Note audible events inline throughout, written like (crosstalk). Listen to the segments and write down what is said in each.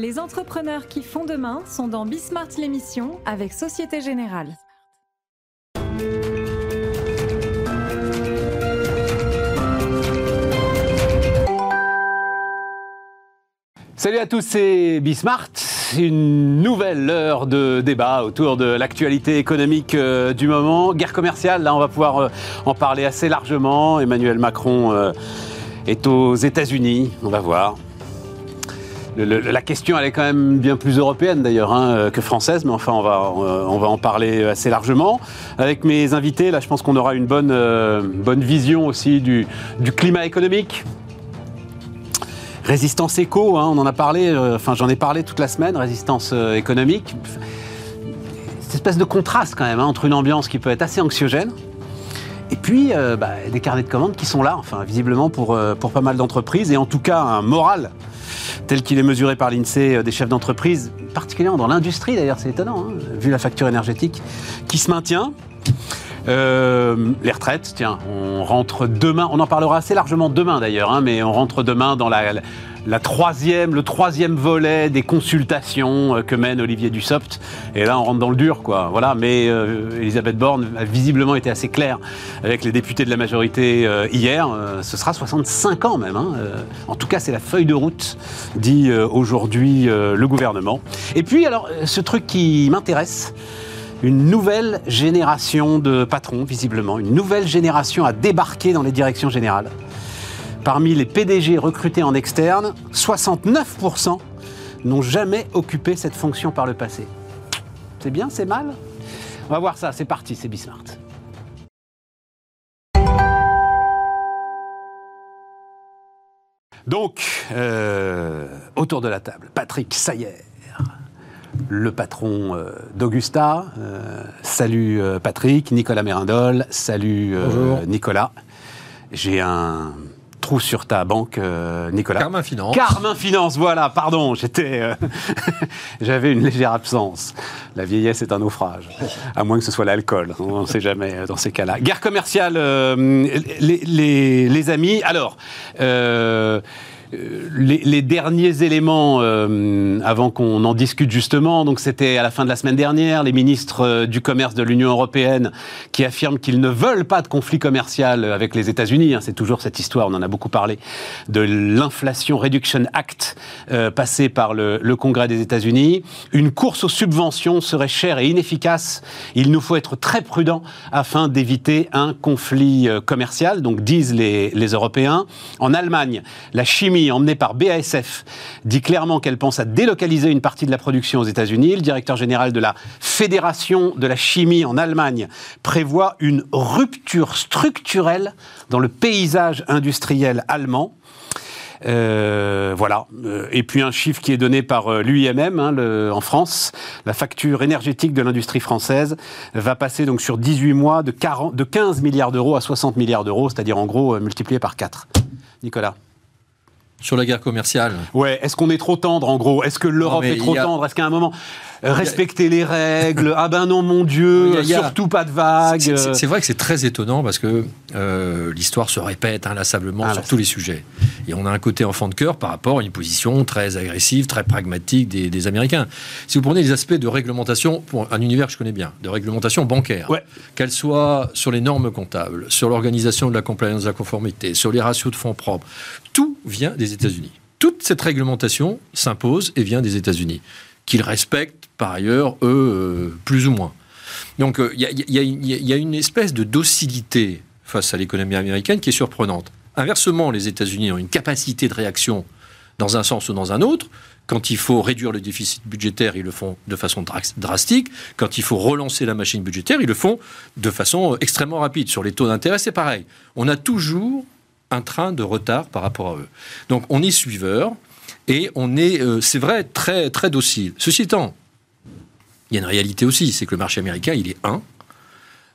Les entrepreneurs qui font demain sont dans Bismart l'émission avec Société Générale. Salut à tous, c'est Bismart. Une nouvelle heure de débat autour de l'actualité économique euh, du moment. Guerre commerciale, là on va pouvoir euh, en parler assez largement. Emmanuel Macron euh, est aux États-Unis, on va voir. La question, est quand même bien plus européenne d'ailleurs hein, que française, mais enfin, on va, on va en parler assez largement. Avec mes invités, là, je pense qu'on aura une bonne, bonne vision aussi du, climat économique, Résistance éco, hein, on en a parlé, euh, enfin j'en ai parlé toute la semaine, résistance euh, économique. Cette espèce de contraste quand même hein, entre une ambiance qui peut être assez anxiogène et puis euh, bah, des carnets de commandes qui sont là, enfin visiblement pour, pour pas mal d'entreprises et en tout cas un moral tel qu'il est mesuré par l'INSEE des chefs d'entreprise, particulièrement dans l'industrie d'ailleurs, c'est étonnant, hein, vu la facture énergétique, qui se maintient. les retraites, tiens, on rentre demain, on en parlera assez largement demain d'ailleurs, mais on rentre demain dans la, la troisième, le troisième volet des consultations euh, que mène Olivier Dussopt. Et là, on rentre dans le dur, quoi. Voilà. Mais euh, Elisabeth Borne a visiblement été assez claire avec les députés de la majorité euh, hier. ce sera 65 ans même. Hein. en tout cas, c'est la feuille de route, dit aujourd'hui le gouvernement. Et puis, alors, ce truc qui m'intéresse une nouvelle génération de patrons, visiblement, une nouvelle génération a débarqué dans les directions générales. Parmi les PDG recrutés en externe, 69% n'ont jamais occupé cette fonction par le passé. C'est bien, c'est mal? On va voir ça, c'est parti, c'est Bismart. Donc, euh, autour de la table, Patrick Sayer, le patron euh, d'Augusta. Euh, salut Patrick, Nicolas Mérindol, salut Nicolas. J'ai un sur ta banque, euh, Nicolas Carmin Finance. Carmin Finance, voilà, pardon, j'étais, euh, (laughs) j'avais une légère absence. La vieillesse est un naufrage, à moins que ce soit l'alcool, on ne sait jamais euh, dans ces cas-là. Guerre commerciale, les, les, amis. Alors, euh, les, derniers éléments, euh, avant qu'on en discute justement, donc c'était à la fin de la semaine dernière, les ministres euh, du commerce de l'Union européenne qui affirment qu'ils ne veulent pas de conflit commercial avec les États-Unis. Hein, c'est toujours cette histoire, on en a beaucoup parlé, de l'Inflation Reduction Act passé par le, le Congrès des États-Unis. Une course aux subventions serait chère et inefficace. Il nous faut être très prudents afin d'éviter un conflit commercial, donc disent les, les Européens. En Allemagne, la chimie emmenée par BASF, dit clairement qu'elle pense à délocaliser une partie de la production aux États-Unis. Le directeur général de la Fédération de la chimie en Allemagne prévoit une rupture structurelle dans le paysage industriel allemand. Euh, voilà. Euh, et puis un chiffre qui est donné par euh, l'UIMM hein, en France. La facture énergétique de l'industrie française va passer donc sur 18 mois de, 40, de 15 milliards d'euros à 60 milliards d'euros, c'est-à-dire en gros multiplié par 4. Nicolas sur la guerre commerciale. Ouais, est-ce qu'on est trop tendre en gros? Est-ce que l'Europe est trop tendre? Est-ce qu'à un moment respecter les règles Ah ben non mon Dieu, surtout pas de vagues. C'est vrai que c'est très étonnant parce que euh, l'histoire se répète inlassablement ah, sur tous les sujets. Et on a un côté enfant de cœur par rapport à une position très agressive, très pragmatique des, Américains. Si vous prenez les aspects de réglementation, pour un univers que je connais bien, de réglementation bancaire, qu'elle soit sur les normes comptables, sur l'organisation de la compliance de la conformité, sur les ratios de fonds propres, tout vient des États-Unis. Toute cette réglementation s'impose et vient des États-Unis, qu'ils respectent par ailleurs, eux, euh, plus ou moins. Donc il y, a une espèce de docilité face à l'économie américaine qui est surprenante. Inversement, les États-Unis ont une capacité de réaction dans un sens ou dans un autre. Quand il faut réduire le déficit budgétaire, ils le font de façon drastique. Quand il faut relancer la machine budgétaire, ils le font de façon extrêmement rapide. Sur les taux d'intérêt, c'est pareil. On a toujours un train de retard par rapport à eux. Donc on est suiveur et on est, euh, c'est vrai, très, très docile. Ceci étant, il y a une réalité aussi, c'est que le marché américain, il est un.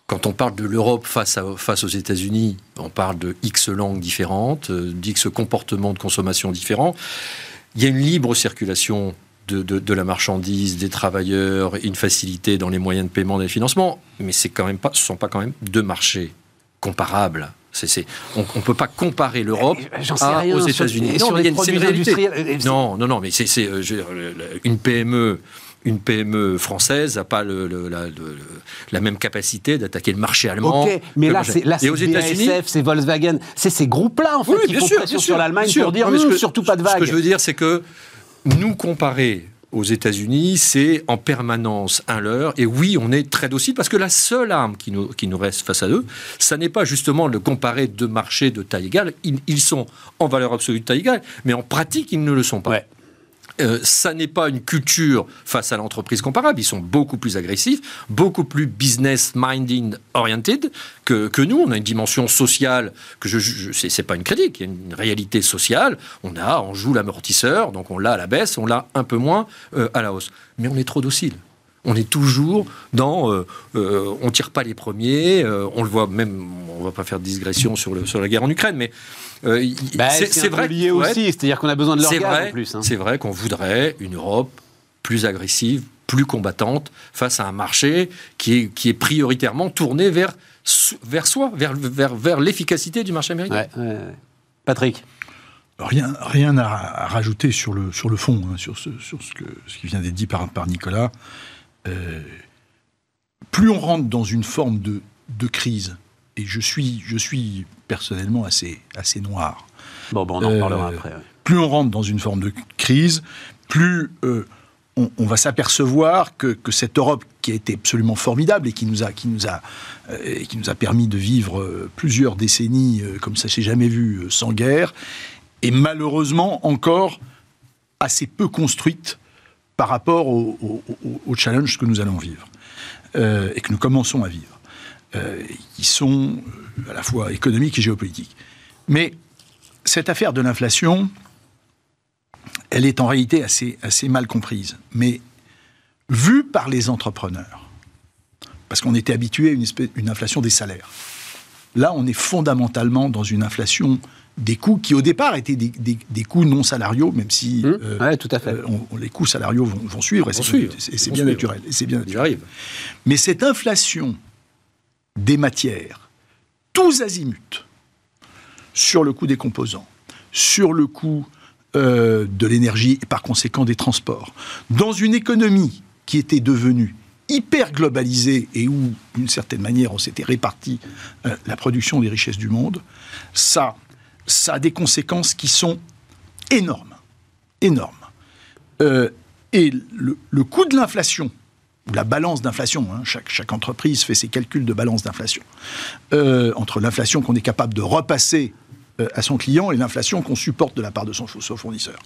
Quand on parle de l'Europe face, aux États-Unis, on parle de X langues différentes, euh, d'X comportements de consommation différents. Il y a une libre circulation de, la marchandise, des travailleurs, une facilité dans les moyens de paiement et de financement, mais ce ne sont pas quand même deux marchés comparables on ne peut pas comparer l'Europe aux États-Unis. Non, mais c'est une réalité. Non, non, non, mais c'est une PME une PME française n'a pas le, la, la, même capacité d'attaquer le marché allemand. Ok, mais là, c'est BASF, c'est Volkswagen, c'est ces groupes-là, en fait, qui font pression sur l'Allemagne pour dire hum, surtout pas de vagues. Ce que je veux dire, c'est que nous comparer aux États-Unis, c'est en permanence un leurre. Et oui, on est très docile parce que la seule arme qui nous, qui nous reste face à eux, ça n'est pas justement de comparer deux marchés de taille égale. Ils, sont en valeur absolue de taille égale, mais en pratique, ils ne le sont pas. Euh, ça n'est pas une culture face à l'entreprise comparable. Ils sont beaucoup plus agressifs, beaucoup plus business-minded oriented que, que, nous. On a une dimension sociale que je, je c'est pas une critique, il y a une réalité sociale. On a, on joue l'amortisseur, donc on l'a à la baisse, on l'a un peu moins euh, à la hausse. Mais on est trop docile. On est toujours dans, euh, euh on tire pas les premiers. on le voit même, on va pas faire de digression sur, le, sur la guerre en Ukraine, mais euh, bah, c'est vrai. lié aussi, c'est-à-dire qu'on a besoin de leur en plus. Hein. C'est vrai qu'on voudrait une Europe plus agressive, plus combattante face à un marché qui est, qui est prioritairement tourné vers, vers soi, vers, vers, vers l'efficacité du marché américain. Patrick Rien, rien à, rajouter sur le, sur le fond, hein, sur, ce, sur ce, que, ce qui vient d'être dit par, par Nicolas. Euh, plus on rentre dans une forme de, de crise, et je suis, je suis personnellement assez, assez noir. Bon, bon on en reparlera euh, après. Plus on rentre dans une forme de crise, plus euh, on, va s'apercevoir que, que, cette Europe qui a été absolument formidable et qui nous a, qui nous a, euh, qui nous a permis de vivre plusieurs décennies comme ça s'est jamais vu sans guerre, est malheureusement encore assez peu construite par rapport au, au, challenge que nous allons vivre et que nous commençons à vivre. Euh, qui sont euh, à la fois économiques et géopolitiques. Mais cette affaire de l'inflation, elle est en réalité assez, mal comprise. Mais vue par les entrepreneurs, parce qu'on était habitué à une inflation des salaires. Là, on est fondamentalement dans une inflation des coûts qui, au départ, étaient des, des, coûts non salariaux, même si mmh. euh, tout à fait. les coûts salariaux vont, suivre, et c'est bien, naturel. C'est bien naturel. Mais cette inflation des matières, tous azimuts, sur le coût des composants, sur le coût euh, de l'énergie et par conséquent des transports, dans une économie qui était devenue hyper globalisée et où, d'une certaine manière, on s'était réparti euh, la production des richesses du monde, ça, ça a des conséquences qui sont énormes, énormes. Euh, et le coût de l'inflation la balance d'inflation. Hein. Chaque, entreprise fait ses calculs de balance d'inflation. Euh, entre l'inflation qu'on est capable de repasser euh, à son client et l'inflation qu'on supporte de la part de son, fournisseur.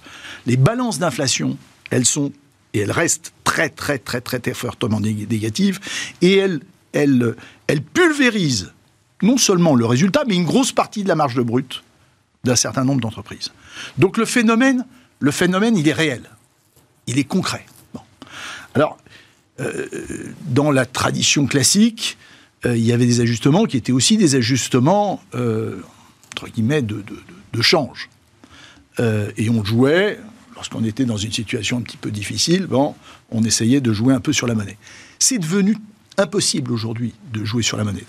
Les balances d'inflation, elles sont et elles restent très très très très, fortement négatives et elles, elles, elles pulvérisent non seulement le résultat, mais une grosse partie de la marge de brut d'un certain nombre d'entreprises. Donc le phénomène, le phénomène, il est réel, il est concret. Alors, euh, dans la tradition classique, euh, il y avait des ajustements qui étaient aussi des ajustements, euh, entre guillemets, de, change. et on jouait, lorsqu'on était dans une situation un petit peu difficile, bon, on essayait de jouer un peu sur la monnaie. C'est devenu impossible aujourd'hui de jouer sur la monnaie.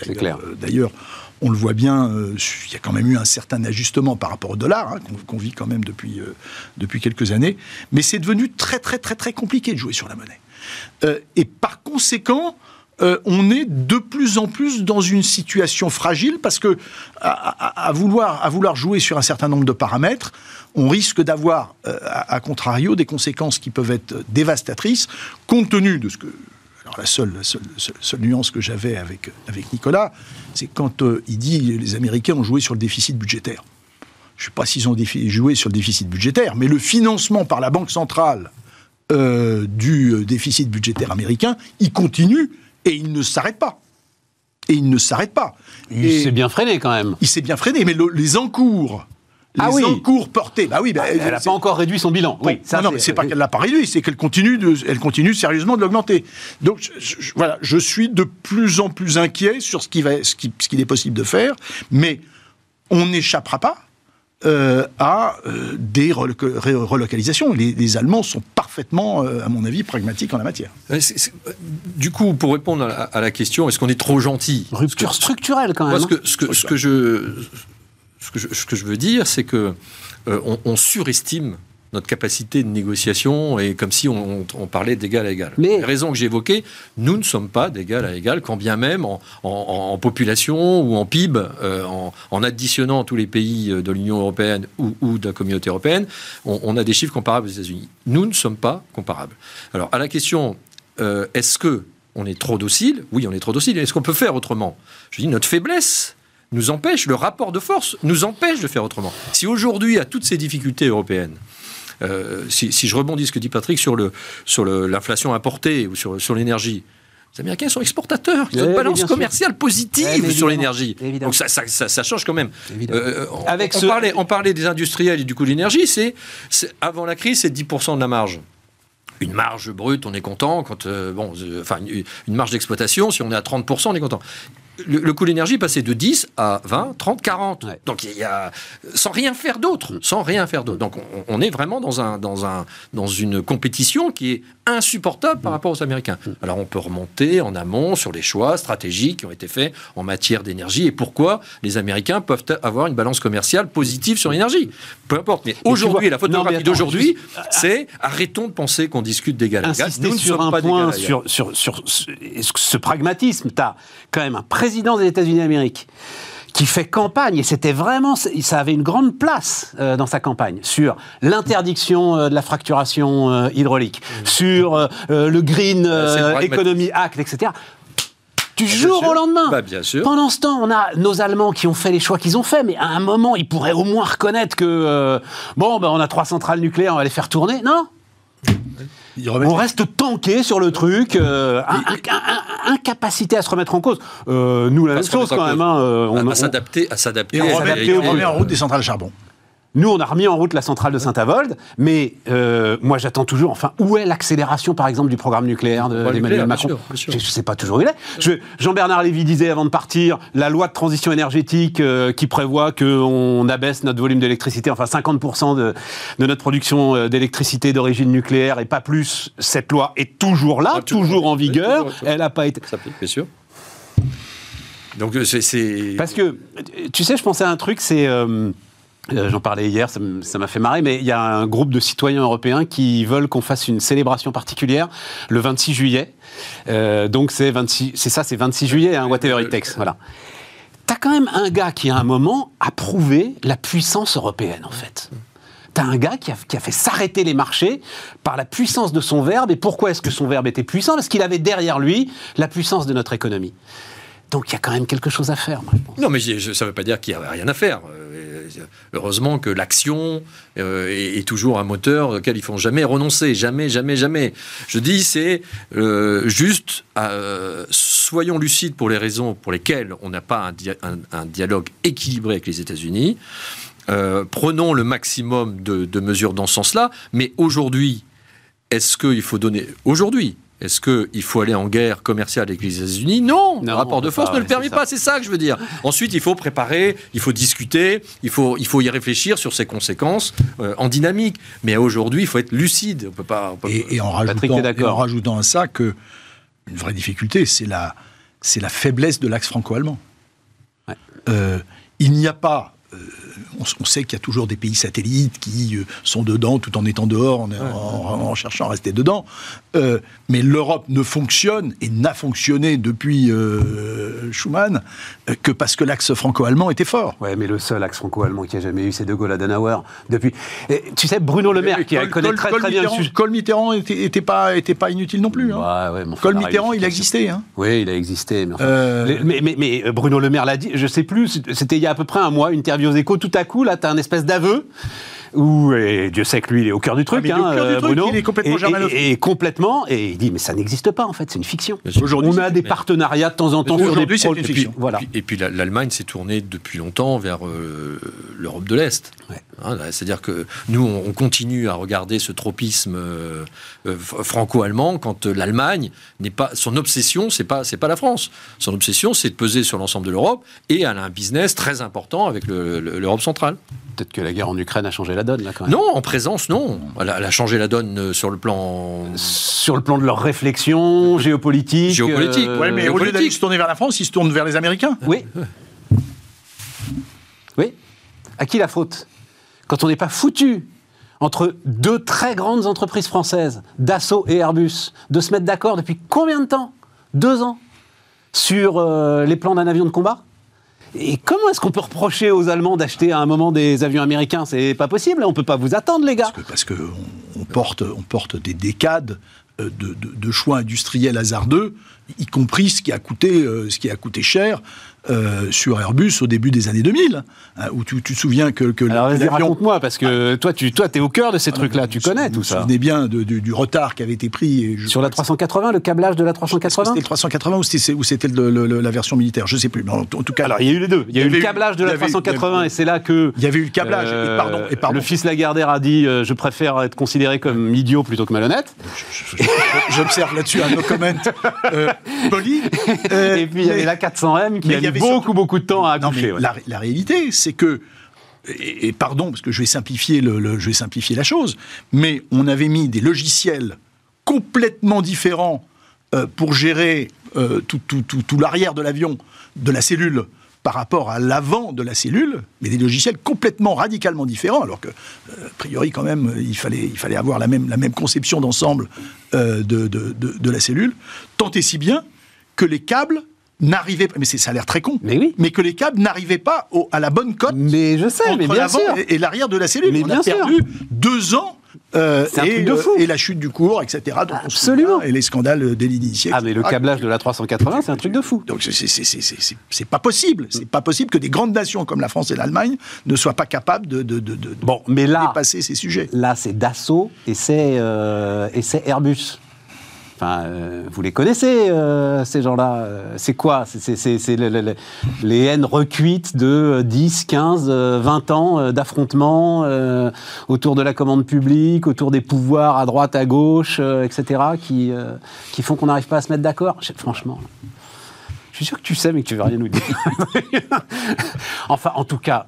D'ailleurs, on le voit bien, il y a quand même eu un certain ajustement par rapport au dollar, hein, qu'on vit quand même depuis, depuis quelques années, mais c'est devenu très très très très compliqué de jouer sur la monnaie. Euh, et par conséquent, euh, on est de plus en plus dans une situation fragile parce que à, vouloir, à vouloir jouer sur un certain nombre de paramètres, on risque d'avoir, euh, à, contrario, des conséquences qui peuvent être dévastatrices, compte tenu de ce que... La seule, seule, nuance que j'avais avec, avec Nicolas, c'est quand il dit les Américains ont joué sur le déficit budgétaire. Je ne sais pas s'ils ont joué sur le déficit budgétaire, mais le financement par la Banque centrale euh, du euh, déficit budgétaire américain, il continue et il ne s'arrête pas. Et il ne s'arrête pas. Il s'est bien freiné quand même. Il s'est bien freiné, mais les encours les ah encours portés. Bah oui, bah, elle n'a pas encore réduit son bilan. oui, ça, non, mais c'est pas qu'elle l'a pas réduit, c'est qu'elle continue, de, elle continue sérieusement de l'augmenter. Donc voilà, je suis de plus en plus inquiet sur ce qui va, ce qui, ce qu'il est possible de faire, mais on n'échappera pas euh, à euh, des relocalisations. Les, Allemands sont parfaitement, euh, à mon avis, pragmatiques en la matière. Du coup, pour répondre à la, question, est-ce qu'on est trop gentil? Rupture structurelle quand même. Parce que, ce, que, ce, que je, ce, que je, ce que je veux dire, c'est que on surestime notre capacité de négociation et comme si on, parlait d'égal à égal. Mais... Les raisons que j'ai évoquées, nous ne sommes pas d'égal à égal, quand bien même en, population ou en PIB, euh, en, additionnant tous les pays euh, de l'Union européenne ou, de la communauté européenne, on, a des chiffres comparables aux États-Unis. Nous ne sommes pas comparables. Alors, à la question, euh, est-ce que on est trop docile? Oui, on est trop docile. Est-ce qu'on peut faire autrement? Je dis, notre faiblesse, nous empêche, le rapport de force nous empêche de faire autrement. Si aujourd'hui, à toutes ces difficultés européennes, euh, si, je rebondis ce que dit Patrick sur le sur l'inflation importée ou sur, sur l'énergie. Les Américains sont exportateurs. Ils ont une balance commerciale positive sur l'énergie. Donc ça, ça, change quand même. Euh, on, Avec on, parlait, on, parlait, des industriels et du coût de l'énergie. C'est avant la crise, c'est 10% de la marge une marge brute, on est content. Quand, euh, bon, enfin, une marge d'exploitation, si on est à 30%, on est content le, coût de l'énergie est passé de 10 à 20, 30, 40. Donc il y a sans rien faire d'autre, mm. sans rien faire d'autre. Donc on, est vraiment dans un dans un dans une compétition qui est insupportable par mm. rapport aux Américains. Mm. Alors on peut remonter en amont sur les choix stratégiques qui ont été faits en matière d'énergie et pourquoi les Américains peuvent avoir une balance commerciale positive sur l'énergie. Peu importe. Mais aujourd'hui, la photographie d'aujourd'hui, c'est arrêtons de penser qu'on discute d'égal à égal. Nous sur un point sur, sur, sur, ce pragmatisme. Tu as quand même un président des États-Unis d'Amérique qui fait campagne, et c'était vraiment, ça avait une grande place euh, dans sa campagne, sur l'interdiction euh, de la fracturation euh, hydraulique, mmh. sur le Green Economy Act, etc. Du bah, jour au lendemain. Bah, bien sûr. Pendant ce temps, on a nos Allemands qui ont fait les choix qu'ils ont fait, mais à un moment, ils pourraient au moins reconnaître que, bon, ben, on a trois centrales nucléaires, on va les faire tourner. Non on reste tanké sur le truc, euh, incapacité à se remettre en cause. Euh, nous, la même chose quand même. Hein, euh, on, à s'adapter, à s'adapter. on remet en route des centrales charbon. Nous, on a remis en route la centrale de Saint-Avold, mais euh, moi, j'attends toujours. Enfin, où est l'accélération, par exemple, du programme nucléaire d'Emmanuel Macron Je ne sais pas toujours où il est. Jean-Bernard Lévy disait avant de partir la loi de transition énergétique euh, qui prévoit qu'on abaisse notre volume d'électricité, enfin 50% de, de, notre production euh, d'électricité d'origine nucléaire et pas plus. Cette loi est toujours là, toujours en vigueur. Elle n'a pas été. Ça bien sûr. Donc c'est. Parce que tu sais, je pensais à un truc, c'est euh, j'en parlais hier, ça m'a fait marrer, mais il y a un groupe de citoyens européens qui veulent qu'on fasse une célébration particulière le 26 juillet. Euh, donc c'est ça, c'est 26 juillet, hein, whatever it takes. Voilà. T'as quand même un gars qui, à un moment, a prouvé la puissance européenne, en fait. T'as un gars qui a, qui a fait s'arrêter les marchés par la puissance de son verbe. Et pourquoi est-ce que son verbe était puissant? Parce qu'il avait derrière lui la puissance de notre économie. Donc il y a quand même quelque chose à faire, pense. Non, mais ça ne veut pas dire qu'il n'y a rien à faire. Heureusement que l'action euh, est, toujours un moteur auquel il ne faut jamais renoncer, jamais, jamais, jamais. Je dis, c'est euh, juste, euh, soyons lucides pour les raisons pour lesquelles on n'a pas un, dialogue équilibré avec les États-Unis. prenons le maximum de mesures dans ce sens-là, mais aujourd'hui, est-ce qu'il faut donner aujourd'hui est-ce qu'il faut aller en guerre commerciale avec les États-Unis? Non, le rapport de force ne le permet pas, c'est ça que je veux dire. Ensuite, il faut préparer, il faut discuter, il faut, il faut y réfléchir sur ses conséquences euh, en dynamique. Mais aujourd'hui, il faut être lucide. On peut pas. et, en rajoutant, à ça que une vraie difficulté, c'est la, c'est la faiblesse de l'axe franco-allemand. Euh, il n'y a pas euh, on, sait qu'il y a toujours des pays satellites qui euh, sont dedans tout en étant dehors, en, cherchant à rester dedans. Euh, mais l'Europe ne fonctionne et n'a fonctionné depuis Schuman que parce que l'axe franco-allemand était fort. Ouais, mais le seul axe franco-allemand qui a jamais eu, c'est De Gaulle Adenauer. Depuis, tu sais, Bruno Le Maire, qui connaît très, très bien le sujet. Col Mitterrand était, pas, était pas inutile non plus. Hein. Col Mitterrand, il a existé. Hein. Oui, il a existé. Mais, mais, mais, Bruno Le Maire l'a dit, je sais plus, c'était il y a à peu près un mois, une interview aux échos, tout à coup, là, tu as un espèce d'aveu. Où et Dieu sait que lui, il est au cœur du truc, ah, hein, Bruno. il est complètement et, et, complètement, et il dit mais ça n'existe pas en fait, c'est une fiction. Aujourd'hui, on a des partenariats de temps en temps sur des projets. Une fiction. Voilà. Et puis, l'Allemagne s'est tournée depuis longtemps vers l'Europe de l'Est. Hein, c'est-à-dire que nous, on continue à regarder ce tropisme franco-allemand quand l'Allemagne n'est pas son obsession, c'est pas c'est pas la France. Son obsession, c'est de peser sur l'ensemble de l'Europe et elle a un business très important avec l'Europe centrale. Peut-être que la guerre en Ukraine a changé la donne, là, quand même. Non, en présence, non. Elle a, changé la donne euh, sur le plan... Sur le plan de leur réflexion géopolitique. Géopolitique, euh, oui, mais au lieu d'aller se tourner vers la France, ils se tournent vers les Américains. Oui. Oui. À qui la faute? Quand on n'est pas foutu entre deux très grandes entreprises françaises, Dassault et Airbus, de se mettre d'accord depuis combien de temps? Deux ans? Sur euh, les plans d'un avion de combat? Et comment est-ce qu'on peut reprocher aux Allemands d'acheter à un moment des avions américains? C'est pas possible, on peut pas vous attendre, les gars. Parce qu'on on porte, des décades euh, de, choix industriels hasardeux, y compris ce qui a coûté, euh, ce qui a coûté cher euh, sur Airbus au début des années 2000, hein, où tu, tu, te souviens que... que Alors vas-y, raconte-moi, parce que toi, tu toi, es au cœur de ces ah, trucs-là, tu connais tout ça. Vous vous souvenez bien du, retard qui avait été pris... sur la 380, le câblage de la 380 C'était le 380 ou c'était la version militaire Je ne sais plus, mais en, tout cas... Alors, il y a eu les deux. Il y a, eu le câblage de la 380, et c'est là que... Il y avait eu le câblage, et pardon, et pardon. Le fils Lagardère a dit euh, Je préfère être considéré comme idiot plutôt que malhonnête ». J'observe là-dessus un no comment euh, poli. (laughs) et puis, il y avait la 400M qui a mis beaucoup, beaucoup de temps à la, réalité, c'est que et, pardon parce que je vais simplifier le, je vais simplifier la chose, mais on avait mis des logiciels complètement différents euh, pour gérer euh, tout, tout, tout, tout l'arrière de l'avion, de la cellule par rapport à l'avant de la cellule, mais des logiciels complètement radicalement différents, alors que, euh, a priori, quand même, il fallait, il fallait avoir la même, la même conception d'ensemble de, de, de, de, la cellule, tant et si bien que les câbles n'arrivait pas, mais ça a l'air très con, mais, oui. mais que les câbles n'arrivaient pas à la bonne cote mais je sais, mais bien l'avant et, l'arrière de la cellule. Mais On bien a perdu deux ans euh, et, de euh, fou. et, la chute du cours, etc. Absolument. Et les scandales des d'initiés. Ah, mais le câblage de la 380, c'est un truc de fou. Donc c'est pas possible. C'est pas possible que des grandes nations comme la France et l'Allemagne ne soient pas capables de, de, de, bon, mais là, dépasser ces sujets. Là, c'est Dassault et c'est euh, Airbus. Enfin, euh, vous les connaissez, euh, ces gens-là. Euh, c'est quoi? C'est les haines recuites de 10, 15, 20 ans d'affrontements autour de la commande publique, autour des pouvoirs à droite, à gauche, etc., qui, qui font qu'on n'arrive pas à se mettre d'accord. Franchement. Je suis sûr que tu sais, mais que tu veux rien nous dire. (laughs) enfin, en tout cas,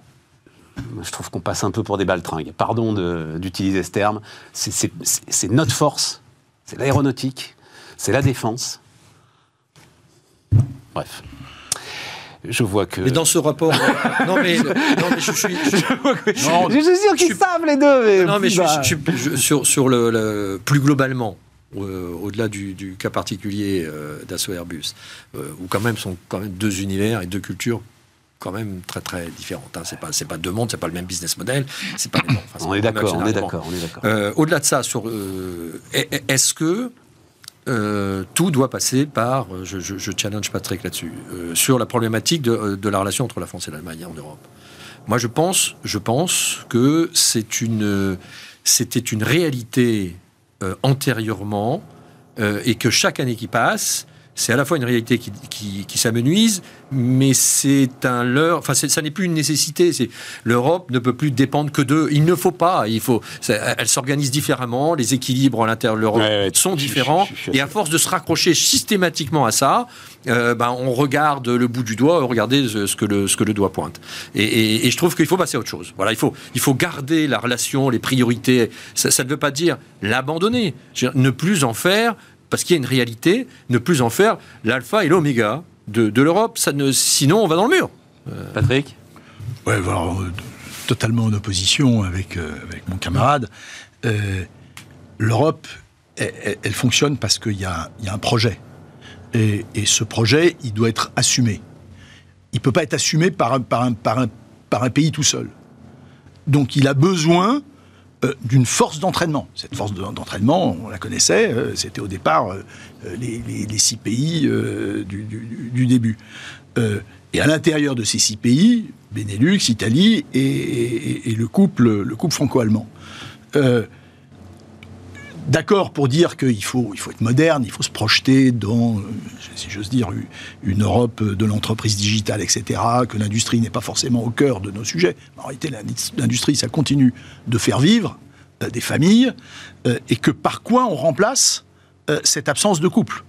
je trouve qu'on passe un peu pour des baltringues. Pardon d'utiliser ce terme. C'est notre force, c'est l'aéronautique, c'est la défense. Bref. Je vois que. Mais dans ce rapport. non, mais, (laughs) non, mais je suis. Je, suis sûr qu'ils savent les deux. Mais non, mais je, suis sur, sur le, plus globalement. Euh, au-delà du, cas particulier euh, d'Asso Airbus, euh, où quand même sont quand même deux univers et deux cultures quand même très très différentes. Hein. C'est pas c'est pas deux mondes, c'est pas le même business model, c'est pas. on, est d'accord, on est d'accord, on est d'accord. Au-delà de ça, sur est-ce que euh, tout doit passer par, euh, je, challenge Patrick là-dessus, euh, sur la problématique de, la relation entre la France et l'Allemagne en Europe. Moi, je pense, je pense que c'était une réalité antérieurement et que chaque année qui passe, c'est à la fois une réalité qui, qui, qui s'amenuise, mais c'est un leurre. Enfin, ça n'est plus une nécessité. L'Europe ne peut plus dépendre que d'eux. Il ne faut pas. Il faut. elle s'organise différemment. Les équilibres à l'intérieur de l'Europe sont différents. et à force de se raccrocher systématiquement à ça, euh, ben, on regarde le bout du doigt. Regardez ce que le ce que le doigt pointe. Et, et, je trouve qu'il faut passer à autre chose. Voilà, il faut il faut garder la relation, les priorités. Ça, ça ne veut pas dire l'abandonner. Ne plus en faire parce qu'il y a une réalité, ne plus en faire l'alpha et l'oméga de, l'Europe. sinon, on va dans le mur. Euh, Patrick Ouais, alors, euh, totalement en opposition avec, euh, avec mon camarade. L'Europe, elle, fonctionne parce qu'il y, a, un projet. Et, ce projet, il doit être assumé. Il ne peut pas être assumé par un, par, par, un, par un pays tout seul. Donc il a besoin d'une force d'entraînement. Cette force d'entraînement, on la connaissait, c'était au départ les, six pays du, début. et à l'intérieur de ces six pays, Benelux, Italie et, le couple, le couple franco-allemand d'accord pour dire qu'il faut, être moderne, il faut se projeter dans, euh, si j'ose dire, une Europe de l'entreprise digitale, etc., que l'industrie n'est pas forcément au cœur de nos sujets. En réalité, l'industrie, ça continue de faire vivre euh, des familles, euh, et que par quoi on remplace cette absence de couple?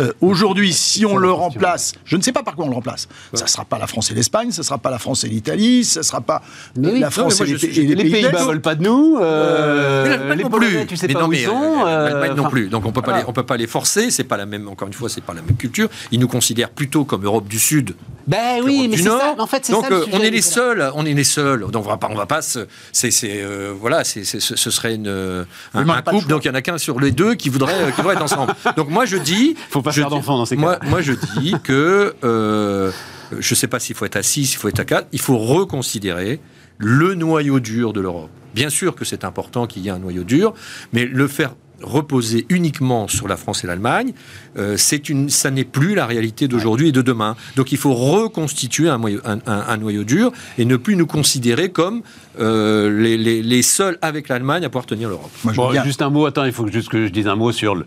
Euh, aujourd'hui, si on le remplace, je ne sais pas par quoi on le remplace. Ça ne sera pas la France et l'Espagne, ça ne sera pas la France et l'Italie, ça ne sera pas la France et, les, pays. Les Pays-Bas veulent pas de nous. Euh, les Polonais, tu sais pas où ils sont. Euh, non plus. Donc on peut pas les, on peut pas les forcer. C'est pas la même. Encore une fois, c'est pas la même culture. Ils nous considèrent plutôt comme Europe du Sud. Ben oui, mais c'est ça. En fait, donc ça, on est les seuls. On est les seuls. Donc on va pas, on va pas. C'est, voilà, c'est, ce serait une, un, couple. Donc il y en a qu'un sur les deux qui voudrait, qui être ensemble. (laughs) Donc moi je dis. Faut pas faire d'enfants dans ces cas. Moi, je dis que euh, je ne sais pas s'il faut être à 6, s'il faut être à 4. Il faut reconsidérer le noyau dur de l'Europe. Bien sûr que c'est important qu'il y ait un noyau dur, mais le faire reposer uniquement sur la France et l'Allemagne, euh, c'est une, ça n'est plus la réalité d'aujourd'hui et de demain. Donc il faut reconstituer un, un, noyau dur et ne plus nous considérer comme euh, les, les, seuls avec l'Allemagne à pouvoir tenir l'Europe. juste un mot, attends, il faut juste que je dise un mot sur le,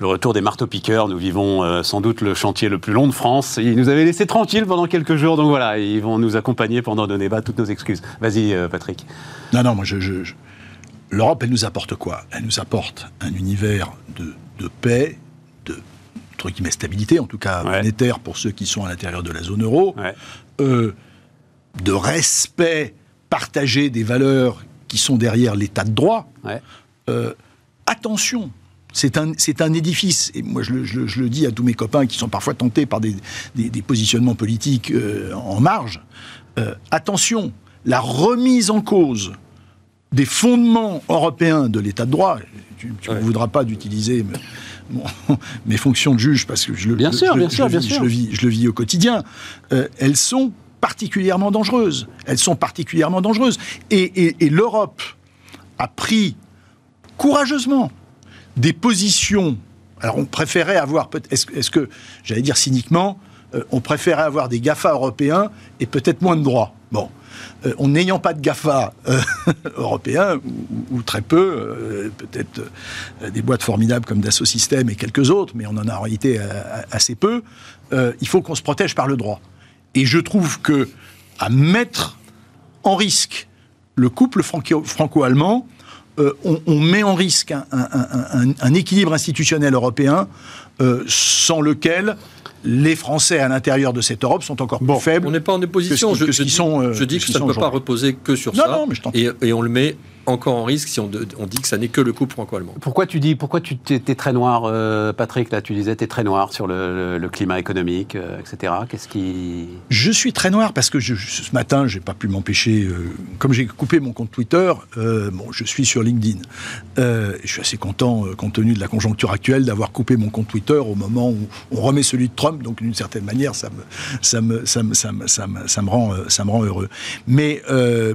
retour des marteaux-piqueurs. Nous vivons euh, sans doute le chantier le plus long de France. Ils nous avaient laissé tranquilles pendant quelques jours, donc voilà, ils vont nous accompagner pendant nos débats, toutes nos excuses. Vas-y, Patrick. Non, non, moi je L'Europe, elle nous apporte quoi? Elle nous apporte un univers de, paix, de entre guillemets, stabilité, en tout cas monétaire pour ceux qui sont à l'intérieur de la zone euro, euh, de respect partagé des valeurs qui sont derrière l'état de droit. Euh, attention, c'est un, un, édifice, et moi je le, dis à tous mes copains qui sont parfois tentés par des, positionnements politiques euh, en marge, attention, la remise en cause des fondements européens de l'état de droit. Tu ne voudras pas d'utiliser mes fonctions de juge parce que je le, bien sûr, bien sûr, bien sûr. Je, le vis, je le vis au quotidien. Euh, elles sont particulièrement dangereuses. Elles sont particulièrement dangereuses. Et, l'Europe a pris courageusement des positions. Alors on préférait avoir, est-ce que, j'allais dire cyniquement, euh, on préférait avoir des GAFA européens et peut-être moins de droits. Bon, euh, en n'ayant pas de GAFA euh, (laughs) européens, ou, très peu, euh, peut-être des boîtes formidables comme Dassault Systèmes et quelques autres, mais on en a en réalité assez peu, il faut qu'on se protège par le droit. Et je trouve que à mettre en risque le couple franco-allemand, on, met en risque un, équilibre institutionnel européen sans lequel les Français à l'intérieur de cette Europe sont encore plus faibles. On n'est pas en opposition. je, dis, je dis que ça ne peut pas reposer que sur ça. et, et, on le met encore en risque si on, dit que ça n'est que le couple franco-allemand. Pourquoi tu dis, pourquoi tu es, très noir, euh, Patrick Là, tu disais, tu es très noir sur le, climat économique, euh, etc. Qu'est-ce qui. Je suis très noir parce que ce matin, j'ai pas pu m'empêcher, euh, comme j'ai coupé mon compte Twitter, bon, je suis sur LinkedIn. je suis assez content, compte tenu de la conjoncture actuelle, d'avoir coupé mon compte Twitter au moment où on remet celui de Trump. Donc, d'une certaine manière, ça me, ça me, ça me, ça me, ça me, ça me rend, ça me rend heureux. Mais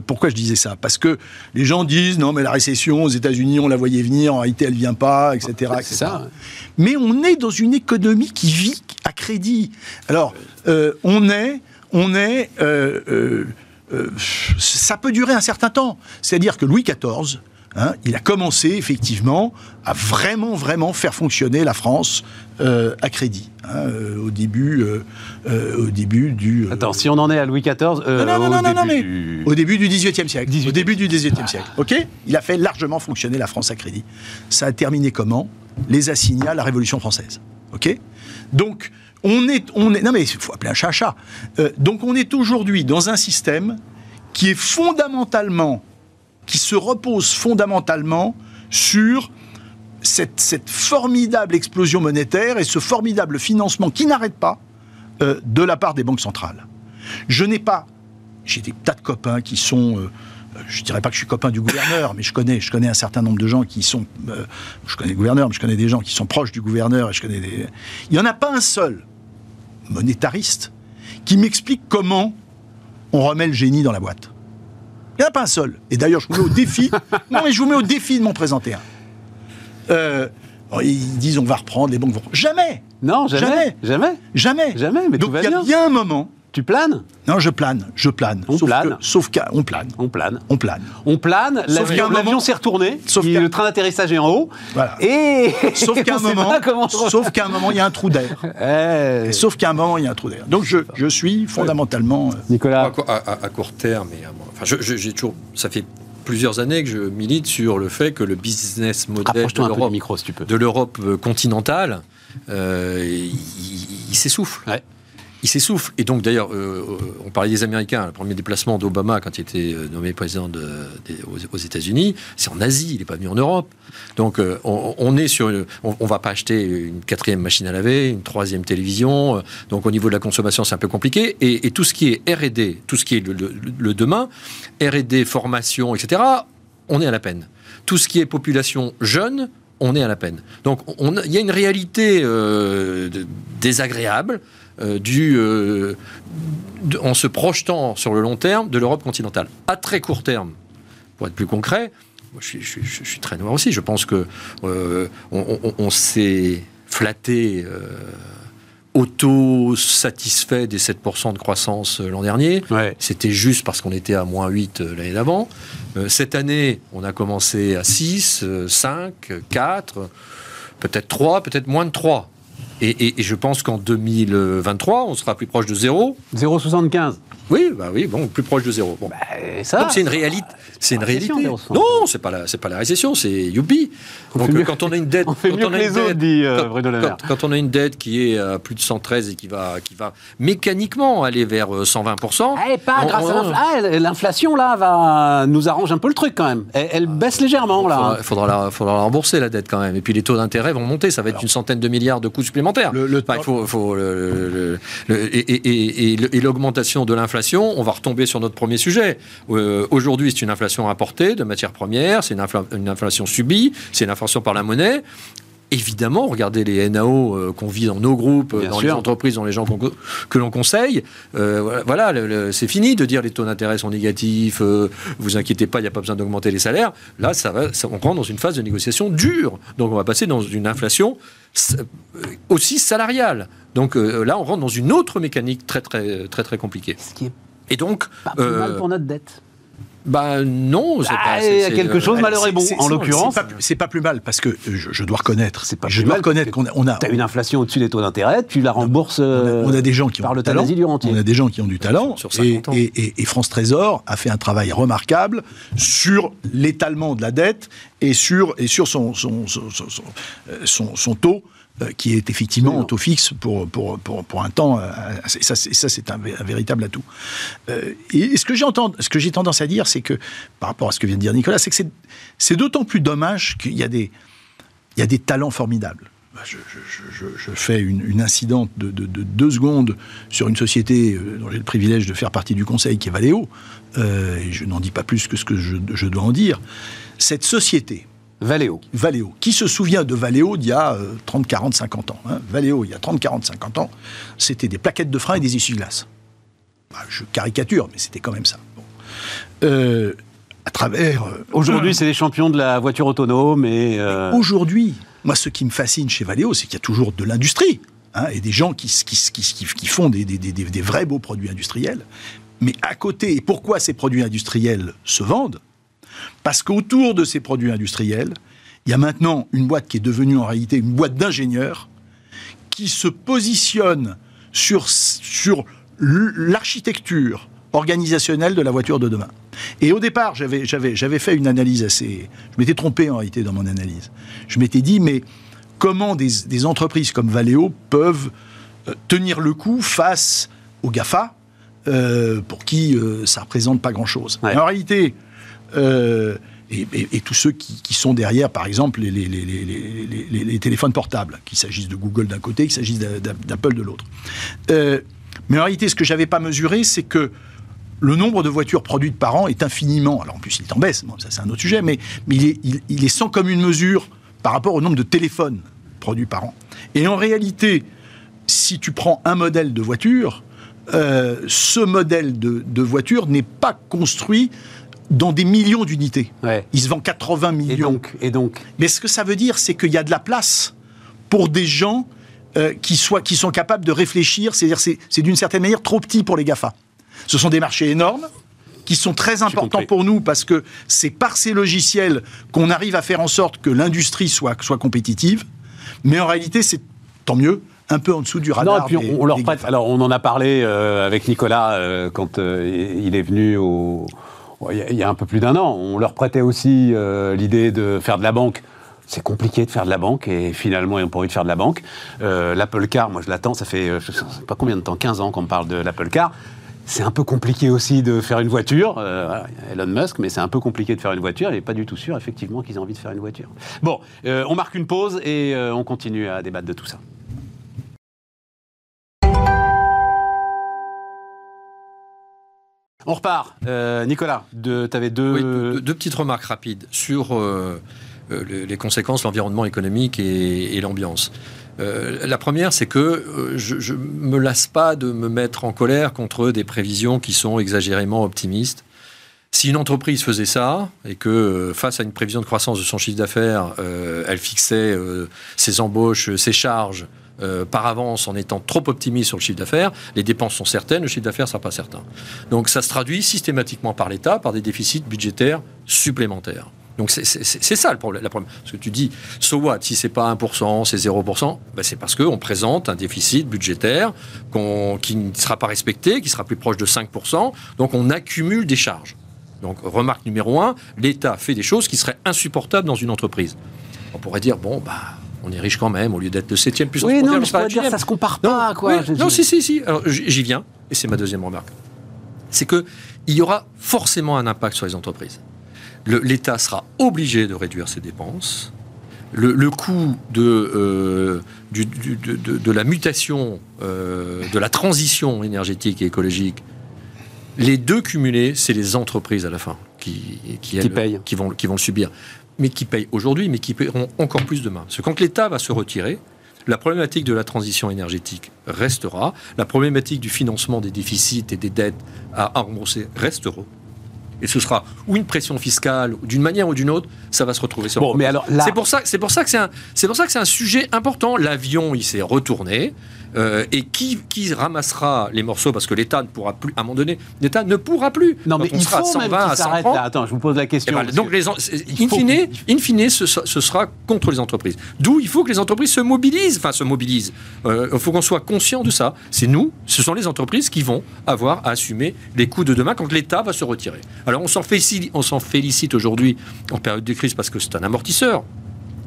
pourquoi je disais ça? Parce que les gens disent non, mais la récession aux États-Unis, on la voyait venir, en réalité, elle vient pas, etc. Ça. Mais on est dans une économie qui vit à crédit. Alors, euh, on est, on est, euh, euh, ça peut durer un certain temps. C'est-à-dire que Louis XIV, Hein, il a commencé effectivement à vraiment, vraiment faire fonctionner la France euh, à crédit. Hein, euh, au, début, euh, au début du. Attends, si on en est à Louis XIV. non, non, non, non, non, mais au début du XVIIIe siècle. Au début du XVIIIe siècle. OK? Il a fait largement fonctionner la France à crédit. Ça a terminé comment? Les assignats à la Révolution française. OK? Donc, on est, on est. Non, mais il faut appeler un chat donc, on est aujourd'hui dans un système qui est fondamentalement qui se repose fondamentalement sur cette, formidable explosion monétaire et ce formidable financement qui n'arrête pas euh, de la part des banques centrales. Je n'ai pas, j'ai des tas de copains qui sont, euh, je dirais pas que je suis copain du gouverneur, mais je connais, je connais un certain nombre de gens qui sont, euh, je connais le gouverneur, mais je connais des gens qui sont proches du gouverneur et je connais il y en a pas un seul monétariste qui m'explique comment on remet le génie dans la boîte. Il n'y en a pas un seul. Et d'ailleurs, je vous mets au défi. (laughs) non, mais je vous mets au défi de m'en présenter un. Euh, ils disent on va reprendre, les banques vont. Jamais Non, jamais. Jamais. Jamais. Jamais. Mais Donc il y a bien un moment tu planes? Non, je plane, je plane. On plane. sauf qu'on plane. On plane. On plane. On plane, l'avion s'est retourné, sauf le train d'atterrissage est en haut. Voilà. Et sauf (laughs) qu'à un moment, sauf qu'à un moment, il y a un trou d'air. Eh. Sauf qu'à un moment, il y a un trou d'air. Donc je, je suis fondamentalement. Euh, Nicolas. À, court terme, et enfin, j'ai toujours, ça fait plusieurs années que je milite sur le fait que le business model de l'Europe continentale, euh, il, s'essouffle. Ouais il s'essouffle. Et donc, d'ailleurs, euh, euh, on parlait des Américains. Le premier déplacement d'Obama quand il était euh, nommé président de, aux, États-Unis, c'est en Asie. Il n'est pas venu en Europe. Donc, on, est sur. on, ne va pas acheter une quatrième machine à laver, une troisième télévision. Donc, au niveau de la consommation, c'est un peu compliqué. Et, tout ce qui est R&D, tout ce qui est le, demain, R&D, formation, etc. On est à la peine. Tout ce qui est population jeune, on est à la peine. Donc, il y a une réalité désagréable euh, du, euh, en se projetant sur le long terme de l'Europe continentale. À très court terme, pour être plus concret, je, suis, très noir aussi. Je pense que euh, on, s'est flatté auto-satisfait des 7% de croissance l'an dernier. C'était juste parce qu'on était à moins 8 l'année d'avant. cette année, on a commencé à 6, 5, 4, peut-être 3, peut-être moins de 3. Et, je pense qu'en 2023, on sera plus proche de zéro. 0,75 oui, bah oui, bon, plus proche de zéro. Bon. Bah, ça, c'est une réalité. C'est une réalité. Non, c'est pas la, c'est pas la récession, c'est youpi. Donc quand on a une dette, (laughs) on fait mieux que les autres, dit euh, Bruno Le Maire. Quand, on a une dette qui est à plus de 113 et qui va, qui va mécaniquement aller vers 120 eh, pas grâce à ah, l'inflation là va nous arrange un peu le truc quand même. Elle, baisse légèrement là. Il faudra, la, faudra la rembourser la dette quand même. Et puis les taux d'intérêt vont monter. Ça va être une centaine de milliards de coûts supplémentaires. Le, il faut, faut et l'augmentation de l'inflation on va retomber sur notre premier sujet. Euh, aujourd'hui, c'est une inflation importée de matières premières, c'est une, inflation subie, c'est une inflation par la monnaie. Évidemment, regardez les NAO euh, qu'on vit dans nos groupes, dans les entreprises, dans les gens que l'on conseille. Euh, voilà, c'est fini de dire les taux d'intérêt sont négatifs, vous inquiétez pas, il n'y a pas besoin d'augmenter les salaires. Là, ça va, on rentre dans une phase de négociation dure. Donc on va passer dans une inflation aussi salariale. Donc euh, là, on rentre dans une autre mécanique très très très très compliquée. Ce qui est et donc pas plus mal pour notre dette. Ben non, c'est ah, Il y a quelque chose, euh, malheur est bon. En l'occurrence, c'est pas, plus mal parce que je, dois reconnaître. C'est pas je dois reconnaître qu'on a. On a une inflation au-dessus des taux d'intérêt, tu la rembourses. On a, des gens qui ont du talent. On a des gens qui ont du talent. et, et, France Trésor a fait un travail remarquable sur l'étalement de la dette et sur et sur son son, son, son, son taux euh, qui est effectivement en taux fixe pour, pour, pour, pour un temps. Euh, ça, ça c'est un, véritable atout. Euh, et ce que j'ai tendance à dire, c'est que, par rapport à ce que vient de dire Nicolas, c'est que c'est d'autant plus dommage qu'il y, a des, il y a des talents formidables. Je, je, je, fais une, une incidente de, de, deux secondes sur une société dont j'ai le privilège de faire partie du conseil, qui est Valeo, et je n'en dis pas plus que ce que je, dois en dire. Cette société, Valeo. Valeo. Qui se souvient de Valeo d'il y a 30, 40, 50 ans hein? Valeo, il y a 30, 40, 50 ans, c'était des plaquettes de frein et des essuie-glaces. Bah, je caricature, mais c'était quand même ça. Euh, à travers. Euh, aujourd'hui, (clears throat) c'est les champions de la voiture autonome. Et euh, Aujourd'hui, moi, ce qui me fascine chez Valeo, c'est qu'il y a toujours de l'industrie. Hein, et des gens qui, qui, font des, des, vrais beaux produits industriels. Mais à côté, et pourquoi ces produits industriels se vendent? Parce qu'autour de ces produits industriels, il y a maintenant une boîte qui est devenue en réalité une boîte d'ingénieurs qui se positionne sur, sur l'architecture organisationnelle de la voiture de demain. Et au départ, j'avais, fait une analyse assez... Je m'étais trompé en réalité dans mon analyse. Je m'étais dit, mais comment des, entreprises comme Valeo peuvent euh, tenir le coup face aux GAFA, euh, pour qui euh, ça représente pas grand-chose. En réalité, euh, et, tous ceux qui, sont derrière, par exemple, les, téléphones portables, qu'il s'agisse de Google d'un côté, qu'il s'agisse d'Apple de l'autre. Euh, mais en réalité, ce que j'avais pas mesuré, c'est que le nombre de voitures produites par an est infiniment. Alors en plus, il est baisse, ça c'est un autre sujet, mais, il, est, il, est sans commune mesure par rapport au nombre de téléphones produits par an. Et en réalité, si tu prends un modèle de voiture, euh, ce modèle de voiture n'est pas construit dans des millions d'unités. Il se vend 80 millions. Et donc, et donc Mais ce que ça veut dire, c'est qu'il y a de la place pour des gens euh, qui, soient, qui sont capables de réfléchir. C'est-à-dire, c'est d'une certaine manière trop petit pour les GAFA. Ce sont des marchés énormes qui sont très importants pour nous parce que c'est par ces logiciels qu'on arrive à faire en sorte que l'industrie soit, soit compétitive. Mais en réalité, c'est tant mieux un peu en dessous du radar. Non, et puis on, leur prête. Alors, on en a parlé euh, avec Nicolas euh, quand il est venu au, il y a un peu plus d'un an. On leur prêtait aussi euh, l'idée de faire de la banque. C'est compliqué de faire de la banque et finalement ils n'ont pas envie de faire de la banque. Euh, L'Apple Car, moi je l'attends, ça fait euh, je sais pas combien de temps, 15 ans qu'on parle de l'Apple Car. C'est un peu compliqué aussi de faire une voiture. Elon Musk, mais c'est un peu compliqué de faire une voiture. Il n'est pas du tout sûr, effectivement, qu'ils aient envie de faire une voiture. Bon, on marque une pause et on continue à débattre de tout ça. On repart. Euh, Nicolas, tu avais deux... deux... petites remarques rapides sur euh, euh, les, conséquences, l'environnement économique et, l'ambiance. la première, c'est que je ne me lasse pas de me mettre en colère contre des prévisions qui sont exagérément optimistes. Si une entreprise faisait ça et que face à une prévision de croissance de son chiffre d'affaires, elle fixait ses embauches, ses charges, euh, par avance en étant trop optimiste sur le chiffre d'affaires, les dépenses sont certaines, le chiffre d'affaires ne sera pas certain. Donc ça se traduit systématiquement par l'État par des déficits budgétaires supplémentaires. Donc c'est ça le problème, Parce que tu dis, so what, si c'est pas 1%, c'est 0%, ben c'est parce qu'on présente un déficit budgétaire qui ne sera pas respecté, qui sera plus proche de 5%, donc on accumule des charges. Donc remarque numéro 1, l'État fait des choses qui seraient insupportables dans une entreprise. On pourrait dire, bon, bah, on est riche quand même, au lieu d'être le septième puissance oui, non, mais je dire, ça se compare pas, quoi. non, si, si, si. Alors, j'y viens, et c'est ma deuxième remarque. C'est que il y aura forcément un impact sur les entreprises. L'État sera obligé de réduire ses dépenses. Le, coût de, euh, de, la mutation, euh, de la transition énergétique et écologique, les deux cumulés, c'est les entreprises à la fin qui, qui, qui, vont, qui vont le subir mais qui payent aujourd'hui, mais qui paieront encore plus demain. Parce que quand l'État va se retirer, la problématique de la transition énergétique restera, la problématique du financement des déficits et des dettes à rembourser restera. Et ce sera ou une pression fiscale, d'une manière ou d'une autre, ça va se retrouver sur. Bon, mais alors c'est pour ça, c'est pour ça que c'est un, c'est pour ça que c'est un sujet important. L'avion, il s'est retourné. Euh, et qui, qui, ramassera les morceaux parce que l'État ne pourra plus, à un moment donné, l'État ne pourra plus. Non, mais il faut 120 à 130, là. Attends, je vous pose la question. Eh ben, donc, les, in, fine, in fine ce, sera contre les entreprises. D'où il faut que les entreprises se mobilisent, enfin se mobilisent. Euh, il faut qu'on soit conscient de ça. C'est nous, ce sont les entreprises qui vont avoir à assumer les coûts de demain quand l'État va se retirer. Alors on s'en félicite, on s'en félicite aujourd'hui en période de crise parce que c'est un amortisseur.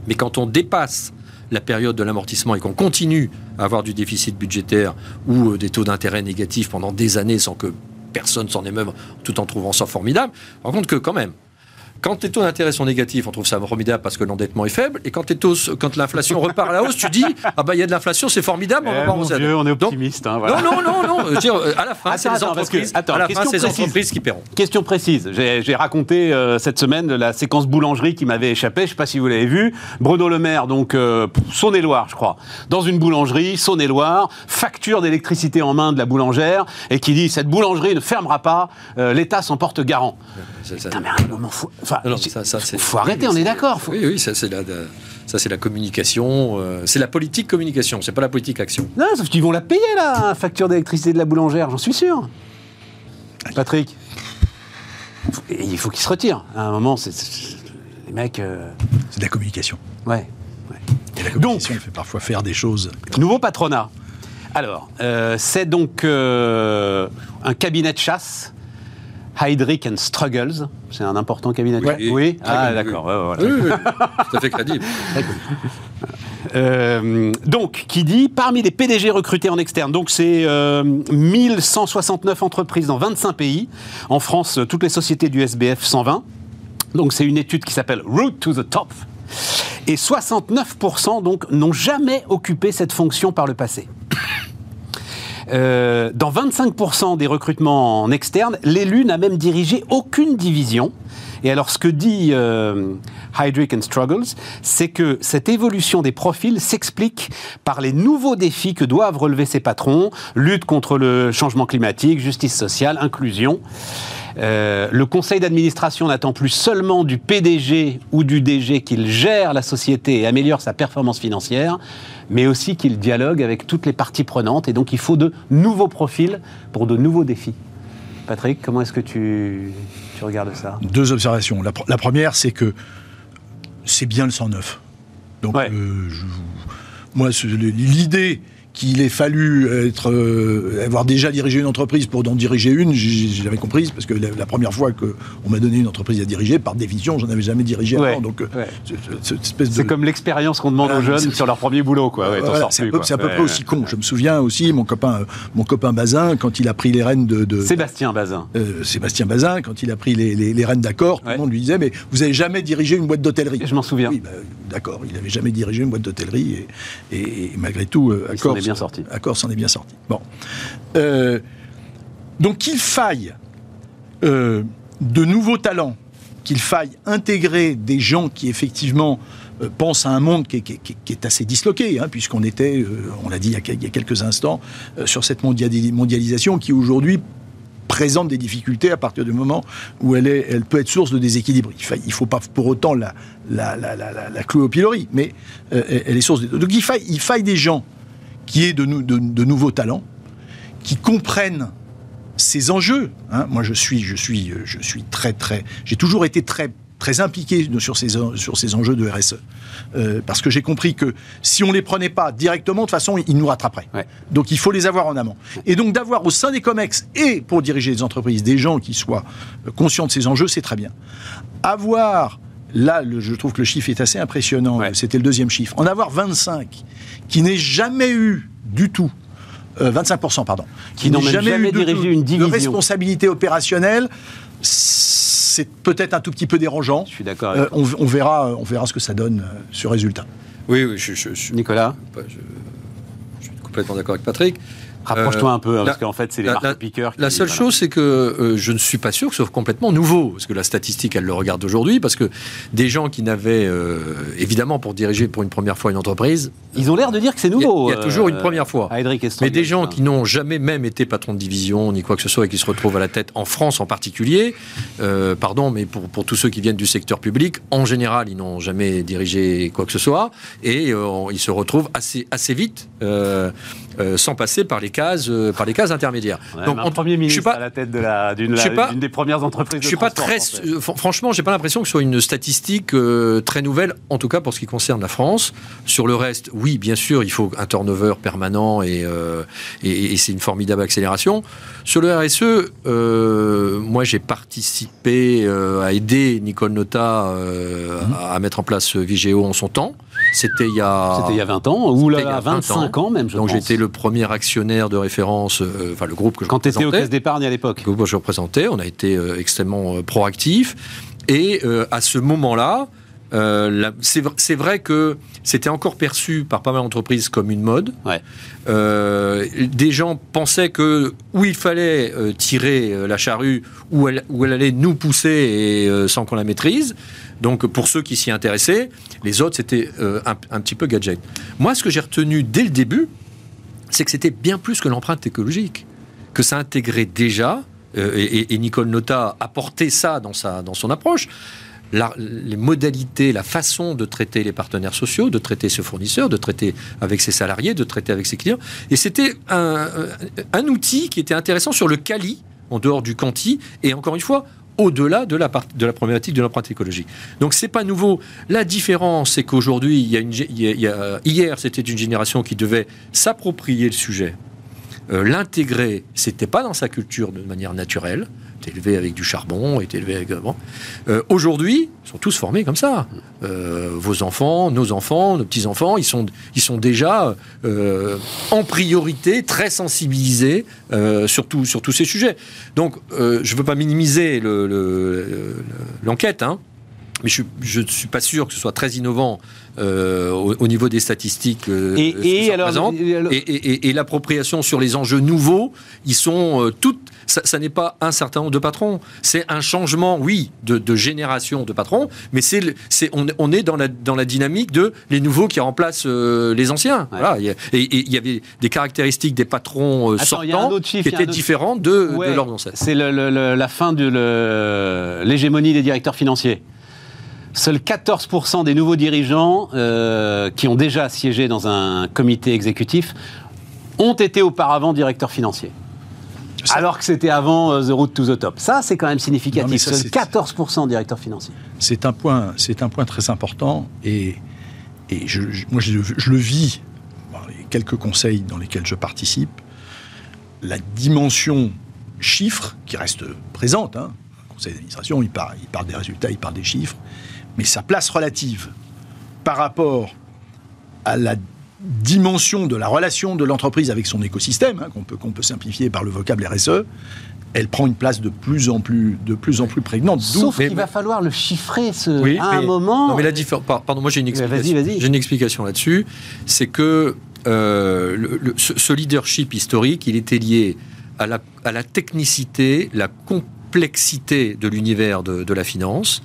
Mais quand on dépasse la période de l'amortissement et qu'on continue à avoir du déficit budgétaire ou euh, des taux d'intérêt négatifs pendant des années sans que personne s'en émeuve tout en trouvant ça formidable, on compte que quand même, quand les taux d'intérêt sont négatifs, on trouve ça formidable parce que l'endettement est faible. Et quand, quand l'inflation repart à la hausse, tu dis ah bah il y a de l'inflation, c'est formidable, on va eh, on est optimiste. hein, voilà. Non, non, non, non. Euh, à la fin, c'est les entreprises, attends, à la fin, les entreprises qui paieront. Question précise. J'ai raconté euh, cette semaine la séquence boulangerie qui m'avait échappé. Je ne sais pas si vous l'avez vu. Bruno Le Maire, donc euh, Saône-et-Loire, je crois, dans une boulangerie, Saône-et-Loire, facture d'électricité en main de la boulangère et qui dit cette boulangerie ne fermera pas. L'État s'en porte garant. Putain, mais à un moment, faut, enfin, ça, faut arrêter, on est d'accord. Oui, oui, ça c'est la, ça c'est la communication, euh, c'est la politique communication, c'est pas la politique action. Non, sauf qu'ils vont la payer la facture d'électricité de la boulangère, j'en suis sûr. Patrick, il faut qu'ils se retirent. À un moment, c'est les mecs. Euh, c'est de la communication. Ouais. Et la communication donc, fait parfois faire des choses. Nouveau patronat. Alors, euh, c'est donc un cabinet de chasse Heydrich and Struggles. C'est un important cabinet. oui. Ah, d'accord. Oui, (laughs) tout à fait crédible. Euh, donc, qui dit parmi les PDG recrutés en externe, donc c'est 1169 euh, entreprises dans 25 pays. En France, toutes les sociétés du SBF 120. Donc, c'est une étude qui s'appelle Route to the Top. Et 69% donc n'ont jamais occupé cette fonction par le passé. Euh, dans 25% des recrutements en externe, l'élu n'a même dirigé aucune division. Et alors, ce que dit euh, Struggles, c'est que cette évolution des profils s'explique par les nouveaux défis que doivent relever ces patrons lutte contre le changement climatique, justice sociale, inclusion. Euh, le conseil d'administration n'attend plus seulement du PDG ou du DG qu'il gère la société et améliore sa performance financière, mais aussi qu'il dialogue avec toutes les parties prenantes. Et donc il faut de nouveaux profils pour de nouveaux défis. Patrick, comment est-ce que tu, regardes ça? Deux observations. La, première, c'est que c'est bien le 109. Donc, euh, moi, l'idée qu'il ait fallu être, euh, avoir déjà dirigé une entreprise pour en diriger une, j'avais comprise, parce que la, première fois qu'on m'a donné une entreprise à diriger, par définition, j'en avais jamais dirigé avant. Donc, euh, c'est comme l'expérience qu'on demande aux jeunes sur leur premier boulot, quoi. c'est à, peu, près aussi con. Je me souviens aussi, mon copain, mon copain Bazin, quand il a pris les rênes de. Sébastien Bazin. Euh, Sébastien Bazin, quand il a pris les, les, rênes d'accord, tout le monde lui disait, mais vous n'avez jamais dirigé une boîte d'hôtellerie? Je m'en souviens. Oui, bah, d'accord, il n'avait jamais dirigé une boîte d'hôtellerie, et, et, malgré tout, accord bien sorti. Accord s'en est bien sorti. Bon. Euh, donc qu'il faille euh, de nouveaux talents, qu'il faille intégrer des gens qui effectivement euh, pensent à un monde qui est, assez disloqué, hein, puisqu'on était, on l'a dit il y, a, quelques instants, sur cette mondialisation qui aujourd'hui présente des difficultés à partir du moment où elle, est, elle peut être source de déséquilibre. Il ne faut pas pour autant la, la, la, la, clouer au pilori, mais elle est source de... Donc il faille des gens qui est de, de, nouveaux talents, qui comprennent ces enjeux. Hein. Moi, je suis, je suis, je suis très, très. J'ai toujours été très très impliqué sur ces, sur ces enjeux de RSE. Euh, parce que j'ai compris que si on ne les prenait pas directement, de toute façon, ils nous rattraperaient. Donc il faut les avoir en amont. Et donc d'avoir au sein des COMEX et pour diriger les entreprises des gens qui soient euh, conscients de ces enjeux, c'est très bien. Avoir, là, je trouve que le chiffre est assez impressionnant, c'était le deuxième chiffre, en avoir 25 qui n'ait jamais eu du tout 25%, euh, pardon, qui, n'ont jamais, eu dirigé une division. de responsabilité opérationnelle, c'est peut-être un tout petit peu dérangeant. Je suis d'accord. Euh, on, verra, on verra ce que ça donne euh, sur résultat. Oui, oui, je, je, Nicolas. je, suis complètement d'accord avec Patrick. Rapproche-toi un peu, hein, parce qu'en fait, c'est les marques piqueurs. La seule chose, c'est que euh, je ne suis pas sûr que ce soit complètement nouveau, parce que la statistique, elle le regarde aujourd'hui, parce que des gens qui n'avaient, euh, évidemment, pour diriger pour une première fois une entreprise... Ils ont l'air de dire que c'est nouveau. Il y, a, toujours une première fois. Mais des gens qui n'ont jamais même été patron de division, ni quoi que ce soit, et qui se retrouvent à la tête, en France en particulier, euh, pardon, mais pour, pour, tous ceux qui viennent du secteur public, en général, ils n'ont jamais dirigé quoi que ce soit, et ils se retrouvent assez, assez vite, sans passer par les cases, euh, par les cases intermédiaires. Donc, un premier ministre je suis pas, à la tête d'une de des premières entreprises. Je suis pas très, euh, franchement, j'ai pas l'impression que ce soit une statistique euh, très nouvelle, en tout cas pour ce qui concerne la France. Sur le reste, oui, bien sûr, il faut un turnover permanent et, et, c'est une formidable accélération. Sur le RSE, moi j'ai participé à aider Nicole Nota mmh. à, mettre en place Vigéo en son temps. C'était il y a. C'était il y a 20 ans, ou là, 25 ans. même, je Donc j'étais le premier actionnaire de référence, euh, enfin le groupe que je Quand tu étais au caisse d'épargne à l'époque. Le groupe que je représentais, on a été euh, extrêmement euh, proactif. Et à ce moment-là, c'est vrai que c'était encore perçu par pas mal d'entreprises comme une mode. Ouais. des gens pensaient que où il fallait tirer la charrue, où elle, où elle allait nous pousser et, sans qu'on la maîtrise. Donc pour ceux qui s'y intéressaient, les autres c'était un, un, petit peu gadget. Moi, ce que j'ai retenu dès le début, c'est que c'était bien plus que l'empreinte écologique, que ça intégrait déjà, euh, et, Nicole Nota apportait ça dans, sa, dans son approche, les modalités, la façon de traiter les partenaires sociaux, de traiter ses fournisseurs, de traiter avec ses salariés, de traiter avec ses clients. Et c'était un, un, outil qui était intéressant sur le Cali, en dehors du Canti, et encore une fois, au-delà de la, problématique de l'empreinte écologique. Donc c'est pas nouveau. La différence, c'est qu'aujourd'hui, il y a hier, c'était une génération qui devait s'approprier le sujet, euh, l'intégrer. C'était pas dans sa culture de manière naturelle élevé avec du charbon, est élevé avec... Euh, Aujourd'hui, ils sont tous formés comme ça. Euh, vos enfants, nos enfants, nos petits-enfants, ils sont, ils sont déjà euh, en priorité très sensibilisés sur, sur tous ces sujets. Donc, je ne veux pas minimiser l'enquête, hein, mais je ne suis pas sûr que ce soit très innovant euh, au, niveau des statistiques euh, et, et, et, l'appropriation sur les enjeux nouveaux, ils sont euh, toutes. Ça, n'est pas un certain nombre de patrons, c'est un changement, oui, de, génération de patrons, mais c'est, on, on, est dans la, dans la dynamique de les nouveaux qui remplacent les anciens. Voilà, et il y avait des caractéristiques des patrons sortants qui étaient différentes de, de leurs ancêtres. C'est la fin de l'hégémonie des directeurs financiers. Seuls 14% des nouveaux dirigeants euh, qui ont déjà siégé dans un comité exécutif ont été auparavant directeurs financiers. Alors que c'était avant euh, The Road to the Top. Ça, c'est quand même significatif. Seuls 14% directeurs financiers. C'est un point, un point très important et, et je, moi je, le vis dans les quelques conseils dans lesquels je participe. La dimension chiffre qui reste présente. Hein. Le conseil d'administration, il parle, il parle des résultats, il parle des chiffres mais sa place relative par rapport à la dimension de la relation de l'entreprise avec son écosystème, hein, qu'on peut, qu'on peut simplifier par le vocable RSE, elle prend une place de plus en plus, de plus, en plus prégnante. Sauf qu'il va falloir le chiffrer ce, à un moment. Non, mais la différence. Pardon, moi j'ai une explication. J'ai une explication là-dessus. C'est que euh, ce, leadership historique, il était lié à la, à la technicité, la complexité de l'univers de, de la finance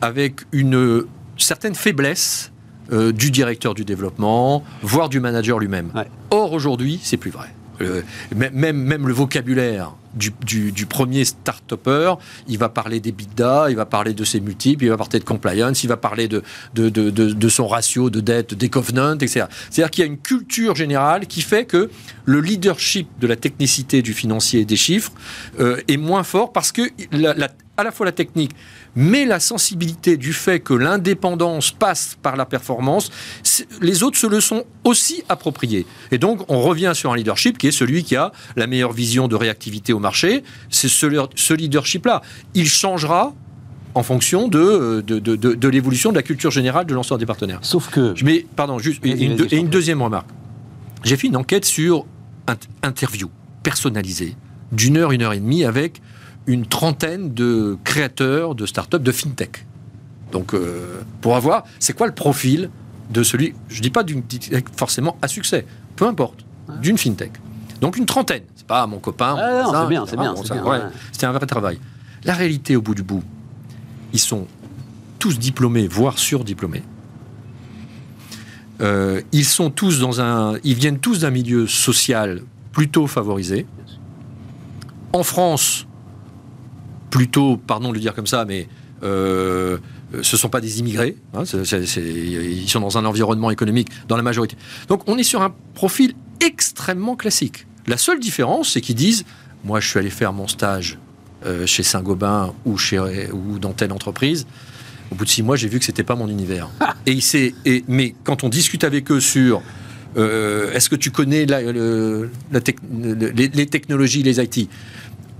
avec une certaine faiblesse euh, du directeur du développement, voire du manager lui-même. Or, aujourd'hui, c'est plus vrai. Euh, même, même le vocabulaire du, du, premier start-upper, il va parler des bidas, il va parler de ses multiples, il va parler de compliance, il va parler de, de, de, de son ratio de dette, des covenants, etc. C'est-à-dire qu'il y a une culture générale qui fait que le leadership de la technicité du financier et des chiffres euh, est moins fort parce que la, à la fois la technique, mais la sensibilité du fait que l'indépendance passe par la performance, les autres se le sont aussi appropriés. Et donc, on revient sur un leadership qui est celui qui a la meilleure vision de réactivité au marché. C'est ce, leadership-là. Il changera en fonction de, de, l'évolution de la culture générale de l'ensemble des partenaires. Sauf que... Mais, pardon, juste, et, une, deuxième remarque. J'ai fait une enquête sur interview personnalisée d'une heure, une heure et demie avec une trentaine de créateurs de start-up de fintech. Donc, euh, pour avoir, c'est quoi le profil de celui, je ne dis pas d'une forcément à succès, peu importe, d'une fintech. Donc une trentaine, c'est pas mon copain. Ah, c'est bien, c'est bien. C'était un vrai travail. La réalité, au bout du bout, ils sont tous diplômés, voire surdiplômés. Euh, ils sont tous dans un, ils viennent tous d'un milieu social plutôt favorisé. En France, plutôt, pardon de le dire comme ça, mais euh, ce ne sont pas des immigrés. Hein, ils sont dans un environnement économique dans la majorité. Donc on est sur un profil extrêmement classique. La seule différence, c'est qu'ils disent, moi je suis allé faire mon stage euh, chez Saint-Gobain ou, chez, ou dans telle entreprise. Au bout de six mois, j'ai vu que c'était pas mon univers. et, et, mais quand on discute avec eux sur euh, est-ce que tu connais la, les, les, technologies, les IT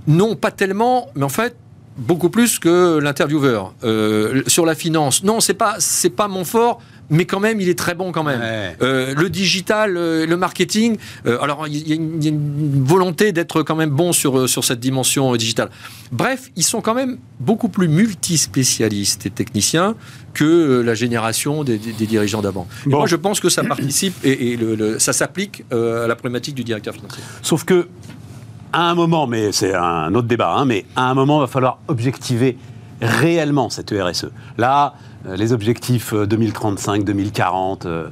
Non, pas tellement, mais en fait, beaucoup plus que l'intervieweur. Euh, sur la finance, non, c'est pas c'est pas mon fort. Mais quand même, il est très bon quand même. Euh, le digital, euh, le marketing. alors, il y, a une volonté d'être quand même bon sur, sur cette dimension digitale. Bref, ils sont quand même beaucoup plus multispécialistes et techniciens que la génération des, dirigeants d'avant. Moi, je pense que ça participe et, ça s'applique à la problématique du directeur financier. Sauf que à un moment, mais c'est un autre débat, hein, mais à un moment, il va falloir objectiver réellement cette RSE. Là, euh, les objectifs 2035, euh, 2040, euh,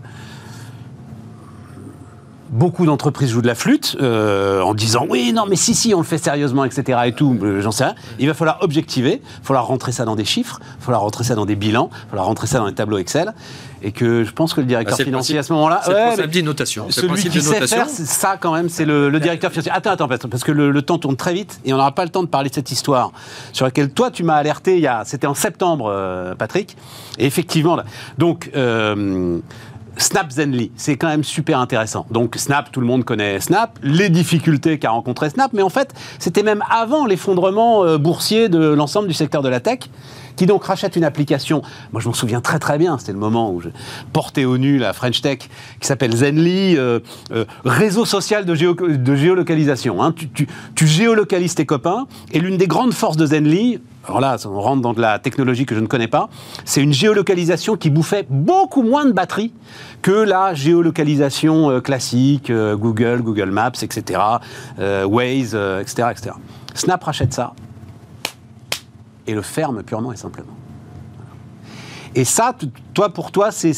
beaucoup d'entreprises jouent de la flûte en disant oui, non, mais si, si, on le fait sérieusement, etc. et tout, j'en sais rien. Il va falloir objectiver, il va falloir rentrer ça dans des chiffres, il va falloir rentrer ça dans des bilans, il va falloir rentrer ça dans des tableaux Excel et que je pense que le directeur ah, financier à ce moment-là, c'est ouais, le notation. Celui qui sait faire, ça quand même, c'est le, directeur financier. Attends, attends, parce que le, temps tourne très vite et on n'aura pas le temps de parler de cette histoire sur laquelle toi tu m'as alerté. Il y a, c'était en septembre, euh, Patrick. Et effectivement, là, donc. Euh, Snap Zenly, c'est quand même super intéressant. Donc Snap, tout le monde connaît Snap, les difficultés qu'a rencontré Snap, mais en fait, c'était même avant l'effondrement euh, boursier de l'ensemble du secteur de la tech qui donc rachète une application. Moi, je m'en souviens très très bien. C'était le moment où je portais au nu la French Tech qui s'appelle Zenly, euh, euh, réseau social de, géolocalisation. Hein. Tu, géolocalises tes copains. Et l'une des grandes forces de Zenly, alors là, on rentre dans de la technologie que je ne connais pas, c'est une géolocalisation qui bouffait beaucoup moins de batterie que la géolocalisation euh, classique, Google, Google Maps, etc., Waze, etc., etc. Snap rachète ça et le ferme purement et simplement. Et ça, toi, pour toi, c'est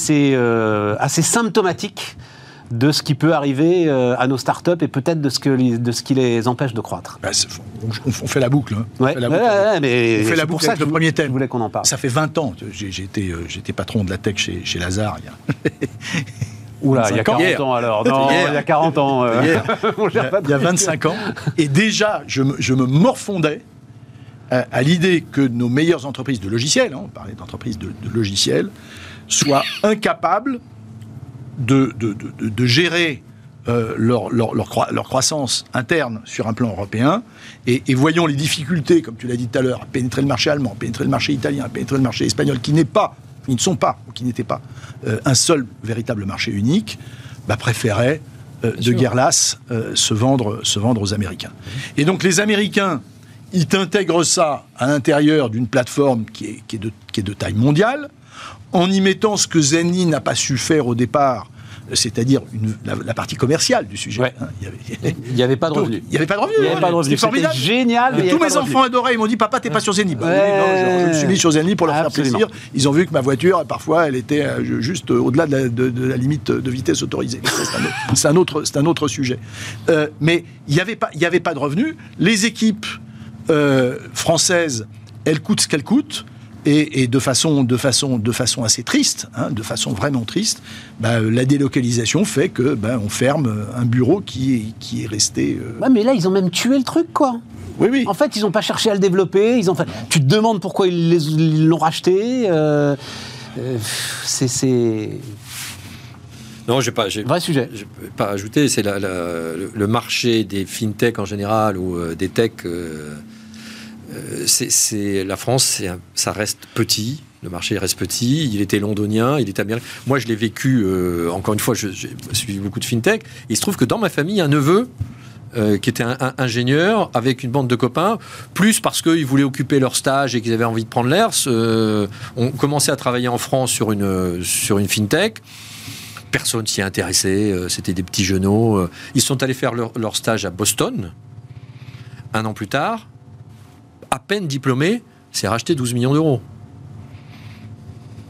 assez symptomatique de ce qui peut arriver euh, à nos startups et peut-être de, ce de ce qui les empêche de croître. Bah, on, fait la boucle. Hein. on fait la boucle, mais on fait la boucle ça le premier thème. Je voulais qu'on en parle. Ça fait 20 ans. J'étais euh, j'étais patron de la tech chez, chez Lazare. (laughs) Oula, il y a 40 ans alors. Non, il y a 40 ans. Euh. (laughs) il, y a, 25 ans. Et déjà, je me, je me morfondais à, l'idée que nos meilleures entreprises de logiciels, hein, on parlait d'entreprises de, de logiciels, soient incapables de, de, gérer euh, leur, leur, leur, croissance interne sur un plan européen, et, voyons les difficultés, comme tu l'as dit tout à l'heure, à pénétrer le marché allemand, à pénétrer le marché italien, à pénétrer le marché espagnol, qui n'est pas, qui ne sont pas, ou qui n'étaient pas, euh, un seul véritable marché unique, bah, préféraient euh, de guerre lasse se, vendre, se vendre aux Américains. Et donc les Américains, ils intègrent ça à l'intérieur d'une plateforme qui est, qui, est de, qui est de taille mondiale, en y mettant ce que Zenly n'a pas su faire au départ, c'est-à-dire la, partie commerciale du sujet. Hein, il n'y avait, pas de revenus. Il n'y avait pas de revenus. C'était formidable. génial. Mais tous mes enfants adoraient. Ils m'ont dit Papa, t'es pas sur Zenly. Bah non, je, me suis mis sur Zenly pour leur faire plaisir. Ils ont vu que ma voiture, parfois, elle était euh, juste au-delà de, la limite de vitesse autorisée. C'est un, autre, un autre sujet. Euh, mais il n'y avait, pas, avait pas de revenus. Les équipes euh, françaises, elles coûtent ce qu'elles coûtent. Et, de, façon, de, façon, de façon assez triste, hein, de façon vraiment triste, bah, la délocalisation fait que bah, on ferme un bureau qui est, qui est resté. Euh, mais là, ils ont même tué le truc, quoi. Oui, oui. En fait, ils n'ont pas cherché à le développer. Ils ont fait... Tu te demandes pourquoi ils l'ont racheté. Euh, euh, c'est. Non, j'ai pas. Vrai sujet. Pas ajouter. C'est le, marché des fintech en général ou des techs euh, c'est la France, ça reste petit. Le marché reste petit. Il était londonien, il était américain. Moi, je l'ai vécu. Euh, encore une fois, j'ai suivi beaucoup de fintech. Il se trouve que dans ma famille, un neveu euh, qui était ingénieur avec une bande de copains, plus parce qu'ils voulaient occuper leur stage et qu'ils avaient envie de prendre l'air, ont commencé à travailler en France sur une, sur une fintech. Personne s'y intéressait, c'était des petits genoux. Ils sont allés faire leur stage à Boston. Un an plus tard, à peine diplômé, c'est racheté 12 millions d'euros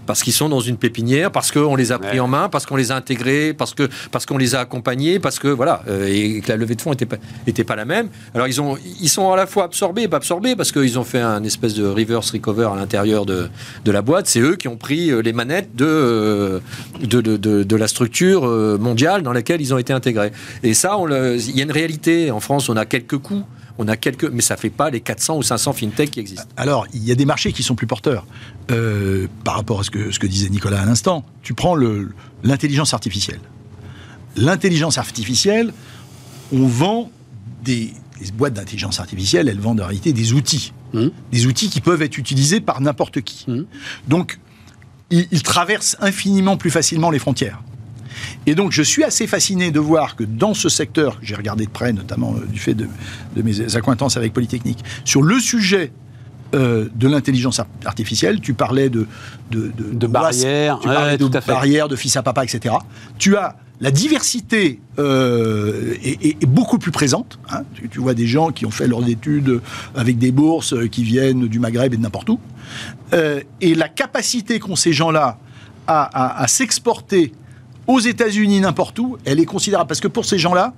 parce qu'ils sont dans une pépinière, parce qu'on les a pris en main, parce qu'on les a intégrés, parce que parce qu'on les a accompagnés, parce que voilà, euh, et que la levée de fonds n'était pas, était pas la même. Alors ils ont ils sont à la fois absorbés et pas absorbés parce qu'ils ont fait un espèce de reverse recover à l'intérieur de, de la boîte. C'est eux qui ont pris euh, les manettes de euh, de, de, de, la structure mondiale dans laquelle ils ont été intégrés. Et ça, il y a une réalité en France. On a quelques coûts on a quelques, mais ça fait pas les 400 ou 500 fintech qui existent. Alors, il y a des marchés qui sont plus porteurs. Euh, par rapport à ce que, ce que disait Nicolas à l'instant, tu prends l'intelligence artificielle. L'intelligence artificielle, on vend des les boîtes d'intelligence artificielle, elles vendent en réalité des outils. Mmh. Des outils qui peuvent être utilisés par n'importe qui. Mmh. Donc, ils traversent infiniment plus facilement les frontières. Et donc, je suis assez fasciné de voir que dans ce secteur, j'ai regardé de près, notamment euh, du fait de, mes acquaintances avec Polytechnique, sur le sujet euh, de l'intelligence artificielle, tu parlais de, de, de, barrières, tu parlais de barrières, de fils à papa, etc. Tu as la diversité euh, est, beaucoup plus présente. Hein. Tu, vois des gens qui ont fait leurs études avec des bourses qui viennent du Maghreb et de n'importe où. et la capacité qu'ont ces gens-là à, à s'exporter aux États-Unis, n'importe où, elle est considérable. Parce que pour ces gens-là,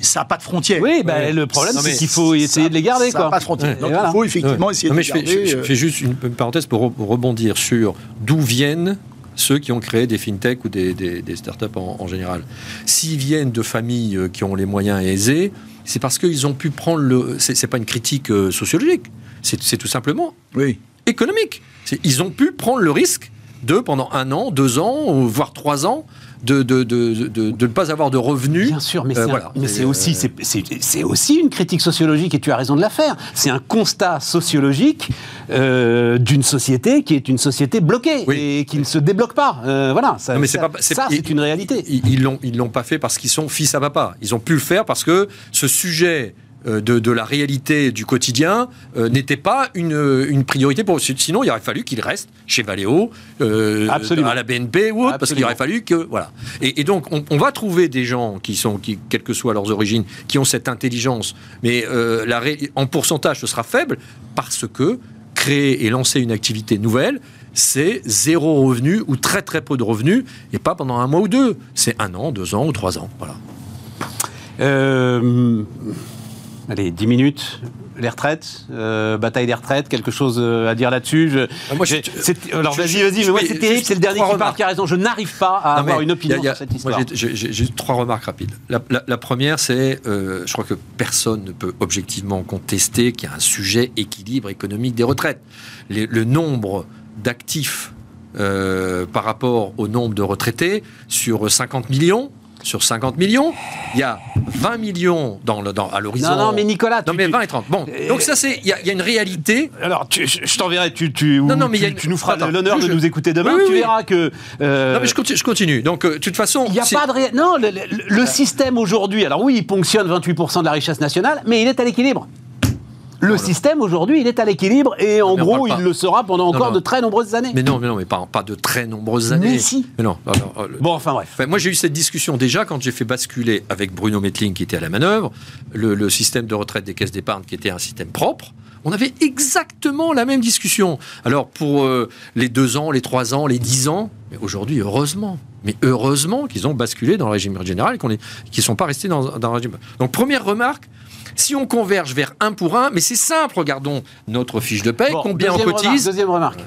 ça n'a pas de frontières. Oui, bah, le problème, c'est qu'il faut essayer de les garder. Ça n'a pas de frontières. Donc il faut effectivement essayer de les garder. Fais, je, fais juste une parenthèse pour rebondir sur d'où viennent ceux qui ont créé des fintech ou des, des, startups en, en général. S'ils viennent de familles euh, qui ont les moyens aisés, c'est parce qu'ils ont pu prendre le. C'est pas une critique euh, sociologique, c'est tout simplement oui. économique. Ils ont pu prendre le risque de, pendant un an, deux ans, voire trois ans, de, de, de, de, ne pas avoir de revenus. Bien sûr, mais c'est aussi, aussi une critique sociologique, et tu as raison de la faire. C'est un constat sociologique d'une société qui est une société bloquée et qui ne se débloque pas. voilà, ça, c'est une réalité. Ils l'ont ils l'ont pas fait parce qu'ils sont fils à papa. Ils ont pu le faire parce que ce sujet euh, de, la réalité du quotidien euh, n'était pas une, une, priorité pour. Sinon, il aurait fallu qu'ils restent chez Valeo, euh, à la BNP ou autre, parce qu'il aurait fallu que voilà. Et, donc, on, va trouver des gens qui sont, qui, quelles que soient leurs origines, qui ont cette intelligence, mais la en pourcentage, ce sera faible parce que créer et lancer une activité nouvelle, c'est zéro revenu ou très très peu de revenus, et pas pendant un mois ou deux. C'est un an, deux ans ou trois ans. Voilà. Euh, allez, 10 minutes. Les retraites, euh, bataille des retraites, quelque chose euh, à dire là-dessus ah, moi, Alors vas-y, vas-y, mais moi c'est terrible, c'est le dernier qui parle qui a raison. Je n'arrive pas à avoir une opinion sur cette histoire. J'ai trois remarques rapides. La, première, c'est, euh, je crois que personne ne peut objectivement contester qu'il y a un sujet équilibre économique des retraites. le nombre d'actifs par rapport au nombre de retraités sur 50 millions, sur 50 millions. Il y a 20 millions dans le, dans, à l'horizon. Non, non, mais Nicolas. Non, mais 20 et 30. Bon, euh, donc ça, c'est. Il y, a une réalité. Alors, je t'enverrai. Tu, tu, non, non, mais tu, tu nous feras l'honneur de nous écouter demain. tu verras que. Euh, non, mais je continue. Je continue. Donc, euh, de toute façon. Il n'y a pas de. Non, le, le système aujourd'hui. Alors, oui, il ponctionne 28% de la richesse nationale, mais il est à l'équilibre. Le système aujourd'hui, il est à l'équilibre et en gros, il le sera pendant encore de très nombreuses années. Mais non, mais non, mais pas, pas de très nombreuses années. Mais si. Mais non. bon, enfin bref. moi, j'ai eu cette discussion déjà quand j'ai fait basculer avec Bruno Metling qui était à la manœuvre le, système de retraite des caisses d'épargne qui était un système propre. On avait exactement la même discussion. Alors pour euh, les deux ans, les trois ans, les dix ans, mais aujourd'hui, heureusement, mais heureusement qu'ils ont basculé dans le régime général et qu'ils ne sont pas restés dans, dans le régime. Donc première remarque, si on converge vers un pour un, mais c'est simple, regardons notre fiche de paie, combien on cotise. deuxième remarque.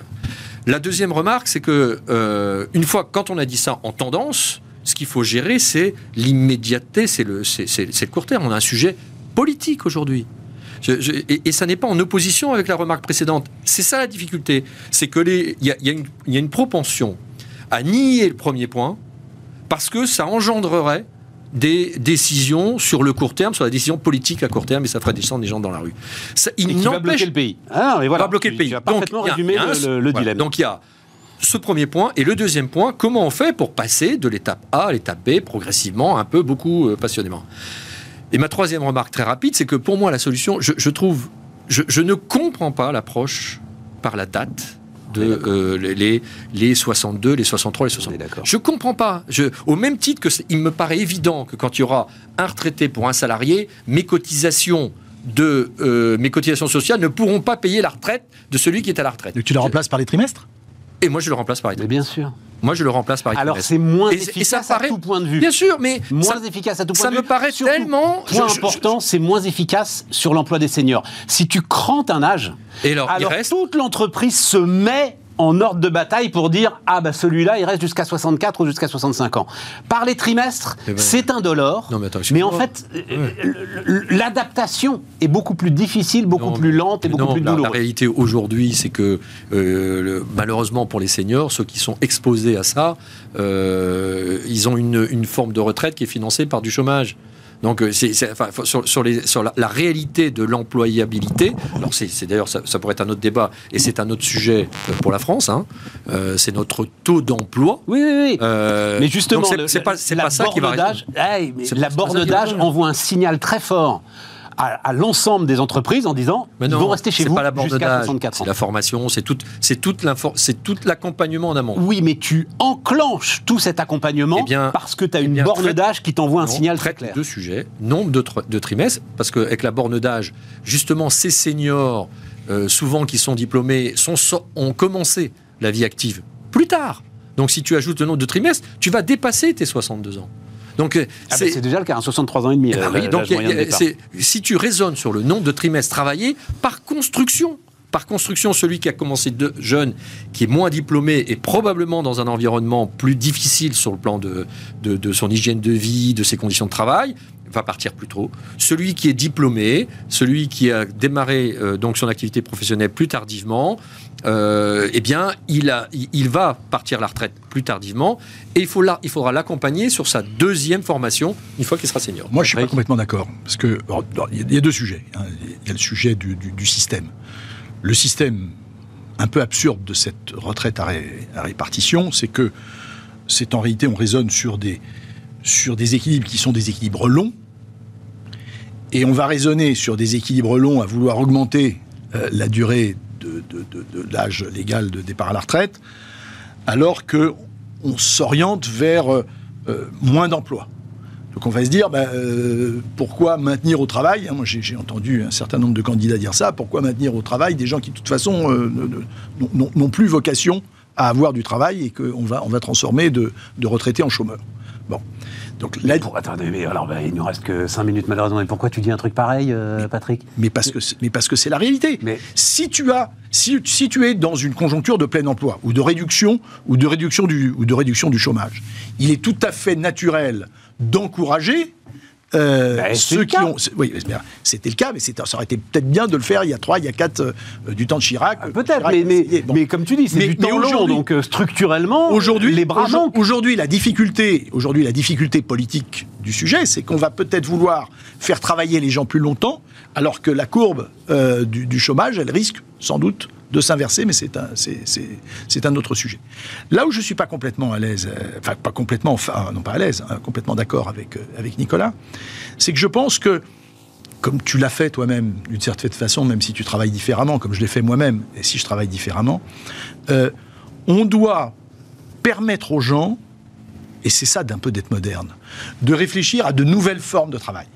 La deuxième remarque, c'est que euh, une fois, quand on a dit ça en tendance, ce qu'il faut gérer, c'est l'immédiateté, c'est le, le court terme. On a un sujet politique aujourd'hui. et, ça n'est pas en opposition avec la remarque précédente. C'est ça la difficulté. C'est que il y, y a, une propension à nier le premier point parce que ça engendrerait des décisions sur le court terme, sur la décision politique à court terme, et ça ferait descendre des gens dans la rue. Ça, il va bloquer le pays. Ah, mais voilà. Va bloquer le pays. Tu résumé le, dilemme. Donc il y a ce premier point. Et le deuxième point, comment on fait pour passer de l'étape A à l'étape B progressivement, un peu, beaucoup, euh, passionnément Et ma troisième remarque très rapide, c'est que pour moi, la solution, je, trouve, je ne comprends pas l'approche par la date de euh, les, les 62, les 63, les 63. Je comprends pas. Je, au même titre que il me paraît évident que quand il y aura un retraité pour un salarié, mes cotisations de euh, mes cotisations sociales ne pourront pas payer la retraite de celui qui est à la retraite. Donc tu le remplaces par les trimestres? Et moi je le remplace par les trimestres. bien sûr. Moi, je le remplace par Alors, c'est moins efficace à tout point de vue. Bien sûr, mais moins efficace à tout point de vue. Ça me paraît tellement. Point important, c'est moins efficace sur l'emploi des seniors. Si tu crantes un âge, Et alors, alors toute l'entreprise se met en ordre de bataille pour dire ah bah celui-là il reste jusqu'à 64 ou jusqu'à 65 ans. Par les trimestres, eh ben, c'est indolore. Non, mais, mais en fait, euh, l'adaptation est beaucoup plus difficile, beaucoup plus lente et beaucoup plus douloureuse. La, réalité aujourd'hui, c'est que euh, malheureusement pour les seniors, ceux qui sont exposés à ça, euh, ils ont une, une forme de retraite qui est financée par du chômage. Donc, euh, c'est, sur, les, sur la, réalité de l'employabilité, alors c'est, d'ailleurs, ça, pourrait être un autre débat, et c'est un autre sujet euh, pour la France, hein, euh, c'est notre taux d'emploi. Oui, oui, oui. mais justement, c'est, pas, ça qui va... la borne d'âge envoie un signal très fort à, l'ensemble des entreprises en disant mais non, ils vont rester chez vous jusqu'à 64 ans. C'est la formation, c'est tout, c'est toute c'est tout l'accompagnement en amont. Oui, mais tu enclenches tout cet accompagnement eh parce que tu as une borne d'âge qui t'envoie un signal très clair. Deux sujets, nombre de, de trimestres, parce qu'avec la borne d'âge, justement, ces seniors, euh, souvent qui sont diplômés, sont, ont commencé la vie active plus tard. Donc si tu ajoutes le nombre de trimestres, tu vas dépasser tes 62 ans. Donc euh, ah ben, c'est déjà le cas, 63 ans et demi. Eh ben donc si tu raisonnes sur le nombre de trimestres travaillés par construction, par construction, celui qui a commencé de, jeune, qui est moins diplômé, et probablement dans un environnement plus difficile sur le plan de, de, son hygiène de vie, de ses conditions de travail, va partir plus tôt. Celui qui est diplômé, celui qui a démarré euh, donc son activité professionnelle plus tardivement, euh, eh bien, il, a, il, va partir à la retraite plus tardivement et il, faut il faudra l'accompagner sur sa deuxième formation une fois qu'il sera senior. Moi, je suis pas complètement d'accord parce que il y a deux sujets. Hein. Il y a le sujet du, système. Le système un peu absurde de cette retraite à, répartition, c'est que c'est en réalité, on raisonne sur des, sur des équilibres qui sont des équilibres longs. Et on va raisonner sur des équilibres longs à vouloir augmenter euh, la durée de, l'âge légal de départ à la retraite, alors que on s'oriente vers euh, euh, moins d'emplois. Donc on va se dire, euh, pourquoi maintenir au travail hein, Moi j'ai entendu un certain nombre de candidats dire ça, pourquoi maintenir au travail des gens qui de toute façon n'ont plus vocation à avoir du travail et qu'on va, va transformer de, retraités en chômeurs. Donc là, pour, attendez, mais alors bah, il nous reste que 5 minutes malheureusement. Mais pourquoi tu dis un truc pareil, euh, Patrick? Mais parce que mais parce que c'est la réalité. Mais si tu as si, si, tu es dans une conjoncture de plein emploi ou de réduction ou de réduction du ou de réduction du chômage, il est tout à fait naturel d'encourager euh, bah, ceux qui ont, oui, c'était le cas, mais ça aurait été peut-être bien de le faire il y a trois, il y a quatre euh, du temps de Chirac. Ah, peut-être, mais, mais, comme tu dis, c'est du temps long, donc euh, structurellement, aujourd'hui, les bras Aujourd'hui, la difficulté, aujourd'hui, la difficulté politique du sujet, c'est qu'on va peut-être vouloir faire travailler les gens plus longtemps, alors que la courbe du, du chômage, elle risque sans doute de s'inverser, mais c'est un, autre sujet. Là où je ne suis pas complètement à l'aise, euh, enfin pas complètement, enfin non pas à l'aise, hein, complètement d'accord avec, euh, avec Nicolas, c'est que je pense que, comme tu l'as fait toi-même, d'une certaine façon, même si tu travailles différemment, comme je l'ai fait moi-même, et si je travaille différemment, euh, on doit permettre aux gens, et c'est ça d'un peu d'être moderne, de réfléchir à de nouvelles formes de travail.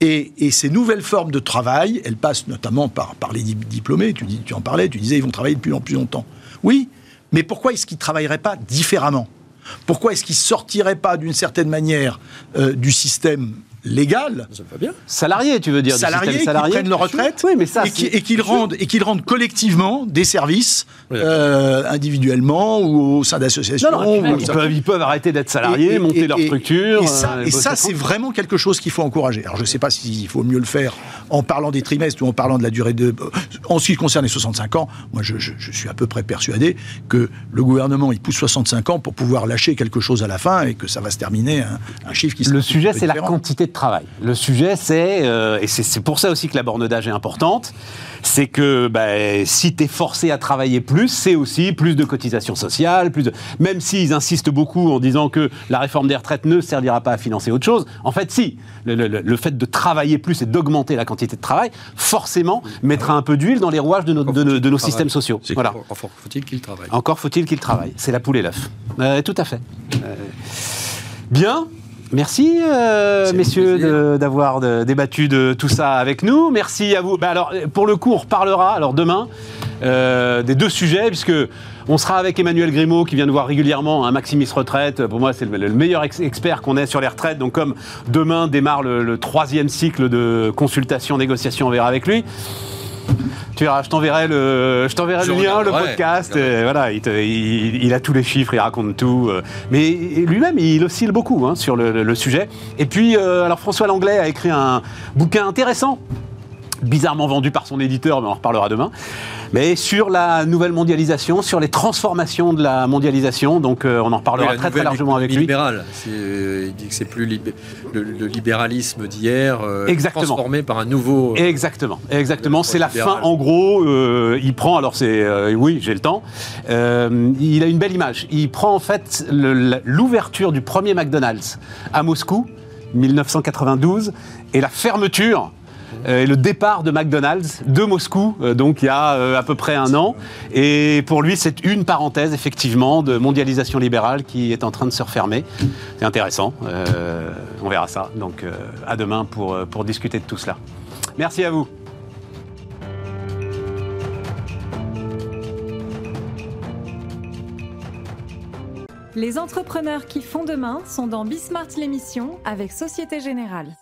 Et, ces nouvelles formes de travail, elles passent notamment par, les diplômés. Tu, dis, tu en parlais, tu disais, ils vont travailler depuis plus longtemps. Oui, mais pourquoi est-ce qu'ils ne travailleraient pas différemment? Pourquoi est-ce qu'ils ne sortiraient pas d'une certaine manière euh, du système légal. Ça va bien. Salariés, tu veux dire Salariés qui prennent leur retraite oui, mais ça, et qu'ils rendent, et qu'ils rendent collectivement des services euh, individuellement ou au sein d'associations. Ils, peuvent, arrêter d'être salariés, monter leur structure. Et ça, euh, ça c'est vraiment quelque chose qu'il faut encourager. Alors je ne sais pas s'il faut mieux le faire en parlant des trimestres ou en parlant de la durée de... En ce qui concerne les 65 ans, moi je, je suis à peu près persuadé que le gouvernement, il pousse 65 ans pour pouvoir lâcher quelque chose à la fin et que ça va se terminer un, un chiffre qui Le sujet, c'est la quantité de travail. Le sujet, c'est, euh, et c'est pour ça aussi que la borne d'âge est importante, c'est que bah, si tu es forcé à travailler plus, c'est aussi plus de cotisations sociales, plus de... même s'ils insistent beaucoup en disant que la réforme des retraites ne servira pas à financer autre chose, en fait si, le, fait de travailler plus et d'augmenter la quantité de travail, forcément mettra un peu d'huile dans les rouages de, de, nos systèmes sociaux. Voilà. Encore faut-il qu'il travaille. Encore faut-il qu'il travaille. C'est la poule et l'œuf. Euh, tout à fait. Euh, bien, Merci, euh, messieurs, d'avoir débattu de tout ça avec nous. Merci à vous. Bah, alors, pour le coup, on reparlera alors demain euh, des deux sujets, puisque on sera avec Emmanuel Grimaud, qui vient de voir régulièrement un Maximis Retraite. Pour moi, c'est le, meilleur expert qu'on ait sur les retraites. Donc, comme demain démarre le troisième cycle de consultation, négociation, on verra avec lui. Tu verras, je t'enverrai le, je t'enverrai le lien, le podcast. voilà, il, a tous les chiffres, il raconte tout. Euh. mais lui-même, il oscille beaucoup hein, sur le, sujet. Et puis, euh, alors François Langlais a écrit un bouquin intéressant bizarrement vendu par son éditeur, mais on en reparlera demain. Mais sur la nouvelle mondialisation, sur les transformations de la mondialisation, donc euh, on en reparlera très très largement avec lui. Libéral, euh, il dit que c'est plus le, libéralisme d'hier euh, transformé par un nouveau. exactement, exactement. C'est la fin. En gros, il prend. Alors c'est oui, j'ai le temps. il a une belle image. Il prend en fait l'ouverture du premier McDonald's à Moscou, 1992, et la fermeture et le départ de McDonald's de Moscou, euh, donc il y a euh, à peu près un an. Et pour lui, c'est une parenthèse, effectivement, de mondialisation libérale qui est en train de se refermer. C'est intéressant. on verra ça. Donc à demain pour, pour discuter de tout cela. Merci à vous. Les entrepreneurs qui font demain sont dans Bismart l'émission avec Société Générale.